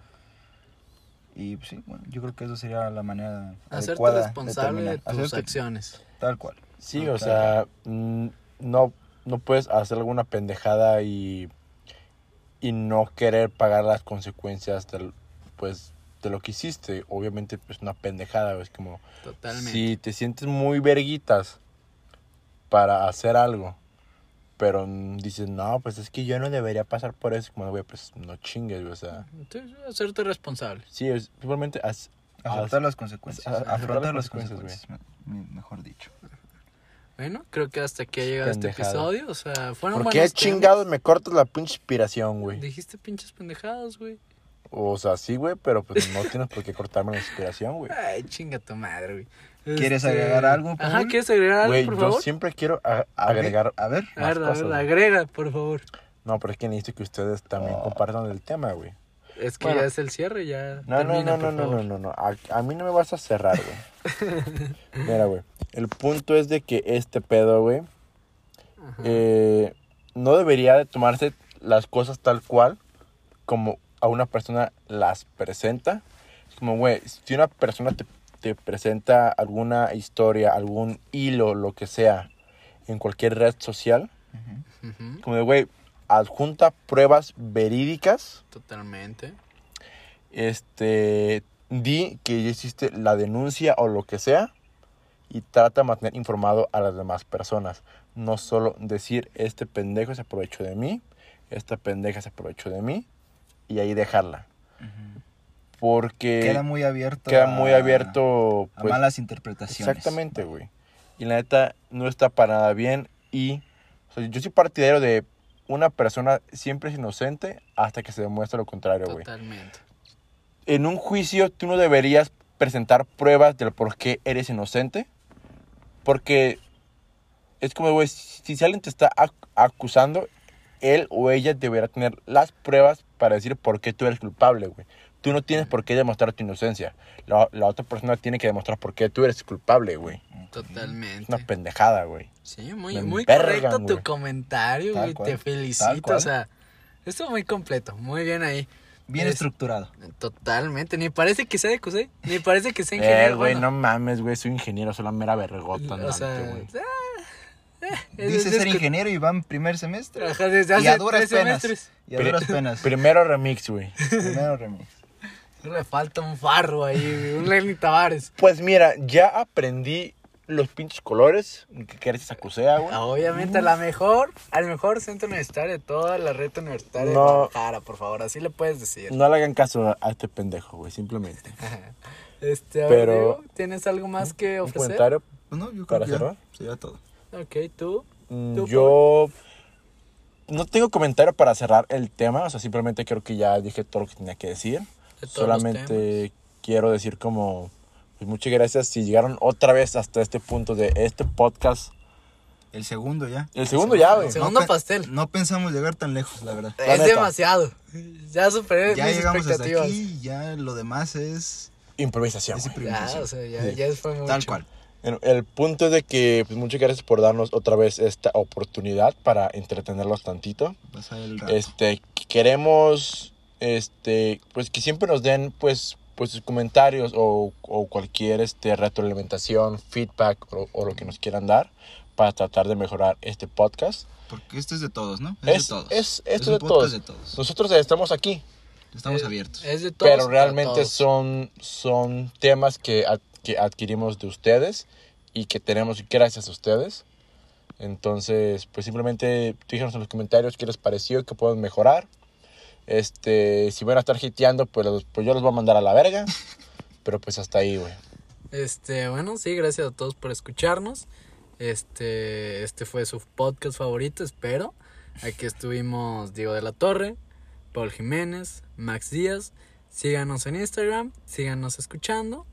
Y pues, sí, bueno, yo creo que eso sería la manera Hacerte adecuada responsable de terminar. tus Hacerte- acciones. Tal cual. Sí, o sea, no, no puedes hacer alguna pendejada y, y no querer pagar las consecuencias del, pues, de lo que hiciste. Obviamente, pues una pendejada, es como Totalmente. si te sientes muy verguitas para hacer algo, pero dices, no, pues es que yo no debería pasar por eso, como, güey, pues no chingues, güey, o sea, Entonces, hacerte responsable. sí, es simplemente haz- las consecuencias. afrontar las las consecuencias, consecuencias. me- me- mejor dicho. Bueno, creo que hasta aquí ha llegado este episodio. O sea, fueron ¿Por qué buenos temas. chingados me cortas la pinche inspiración, güey? Dijiste pinches pendejadas, güey. O sea, sí, güey, pero pues no tienes por qué cortarme la inspiración, güey. Ay, chinga tu madre, güey. ¿Quieres Este, agregar algo, Ajá? ¿quieres agregar algo, Güey, por yo favor? siempre quiero a- A ver, agregar... A ver. A más ver, a cosas, ver, güey. agrega, por favor. No, pero es que necesito que ustedes también Oh. compartan el tema, güey. Es que Bueno. ya es el cierre, ya. No, no, termina, no, no, por no, no, favor. no, no. A, a mí no me vas a cerrar, güey. Mira, güey. El punto es de que este pedo, güey, eh, no debería de tomarse las cosas tal cual como a una persona las presenta. Es como, güey, si una persona te, te presenta alguna historia, algún hilo, lo que sea, en cualquier red social, como de, güey, adjunta pruebas verídicas, Totalmente. este, di que ya hiciste la denuncia o lo que sea y trata de mantener informado a las demás personas. No solo decir, este pendejo se aprovechó de mí, esta pendeja se aprovechó de mí y ahí dejarla. Porque Queda muy abierto. queda a- muy abierto. A pues, malas interpretaciones. Exactamente, güey. Y la neta no está para nada bien. Y o sea, yo soy partidario de una persona siempre es inocente hasta que se demuestre lo contrario, güey. Totalmente. En un juicio tú no deberías presentar pruebas del por qué eres inocente. Porque es como, güey, si, alguien te está ac- acusando, él o ella deberá tener las pruebas para decir por qué tú eres culpable, güey. Tú no tienes por qué demostrar tu inocencia. La, la otra persona tiene que demostrar por qué tú eres culpable, güey. Es Totalmente. una pendejada, güey. Sí, muy, Me muy correcto tu güey. comentario, güey. Te felicito. O sea, estuvo muy completo. Muy bien ahí. Bien Es- estructurado. Totalmente. Ni parece que sea de CUSE. Ni parece que sea Eh, ingeniero. güey, bueno, no mames, güey. Soy ingeniero, soy la mera vergota o sea, güey. ah, eh, Dice ser ingeniero y va en primer semestre. Ajá, desde Y hace a duras tres penas. semestres. Y a duras penas. Primero remix, güey. Primero remix. Le falta un farro ahí, un Lenny Tavares. Pues mira, ya aprendí los pinches colores que quieres acusea, güey. Obviamente, a la mejor, al mejor centro universitario de toda la red universitaria No. de Guadalajara, por favor, así le puedes decir. No le hagan caso a- a este pendejo, güey, simplemente. Este, a ver, Pero- Diego, ¿tienes algo más que Un ofrecer? comentario. Pues no, yo creo ¿Para que ya cerrar? sería todo. Ok, tú. Mm, ¿Tú, Yo no tengo comentario para cerrar el tema, o sea, simplemente creo que ya dije todo lo que tenía que decir. De todos los Solamente quiero decir como, pues muchas gracias si llegaron otra vez hasta este punto de este podcast El segundo ya. El segundo ya, güey. El segundo pe- pastel. No pensamos llegar tan lejos, la verdad. La es neta. demasiado. Ya superé Ya mis llegamos hasta expectativas. aquí, ya lo demás es, Improvisación. es güey. Ya, improvisación. o sea, ya, Sí. ya fue mucho. Tal cual. El, el punto es de que pues, muchas gracias por darnos otra vez esta oportunidad para entretenerlos tantito. Pasar el rato. Este, queremos, este, pues que siempre nos den, pues, pues sus comentarios o, o cualquier, este, retroalimentación, feedback o, o lo que nos quieran dar para tratar de mejorar este podcast. Porque esto es de todos, ¿no? Es- de todos. es- esto un es de todos. de todos. Nosotros estamos aquí, Estamos Es- abiertos. Es de todos pero realmente todos. son, son temas que, ad- que adquirimos de ustedes y que tenemos gracias a ustedes. Entonces, pues simplemente díganos en los comentarios qué les pareció, qué podemos mejorar. Este, si van a estar hiteando, pues, los- pues yo los voy a mandar a la verga. Pero pues hasta ahí, güey. Este, bueno, sí, gracias a todos por escucharnos. Este, este fue su podcast favorito, espero. Aquí estuvimos Diego de la Torre, Paul Jiménez, Max Díaz. Síganos en Instagram, síganos escuchando.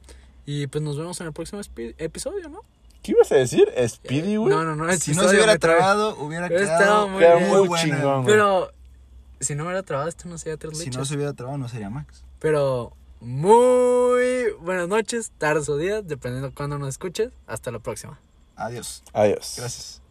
Y pues nos vemos en el próximo episodio, ¿no? ¿Qué ibas a decir? ¿Speedy, güey? No, no, no. Si no se hubiera trabado, hubiera quedado muy chingón, güey. Pero si no hubiera trabado, esto no sería tres Si leches. no se hubiera trabado, no sería Max. Pero muy buenas noches, tardes o días, dependiendo de cuándo nos escuches. Hasta la próxima. Adiós. Adiós. Gracias.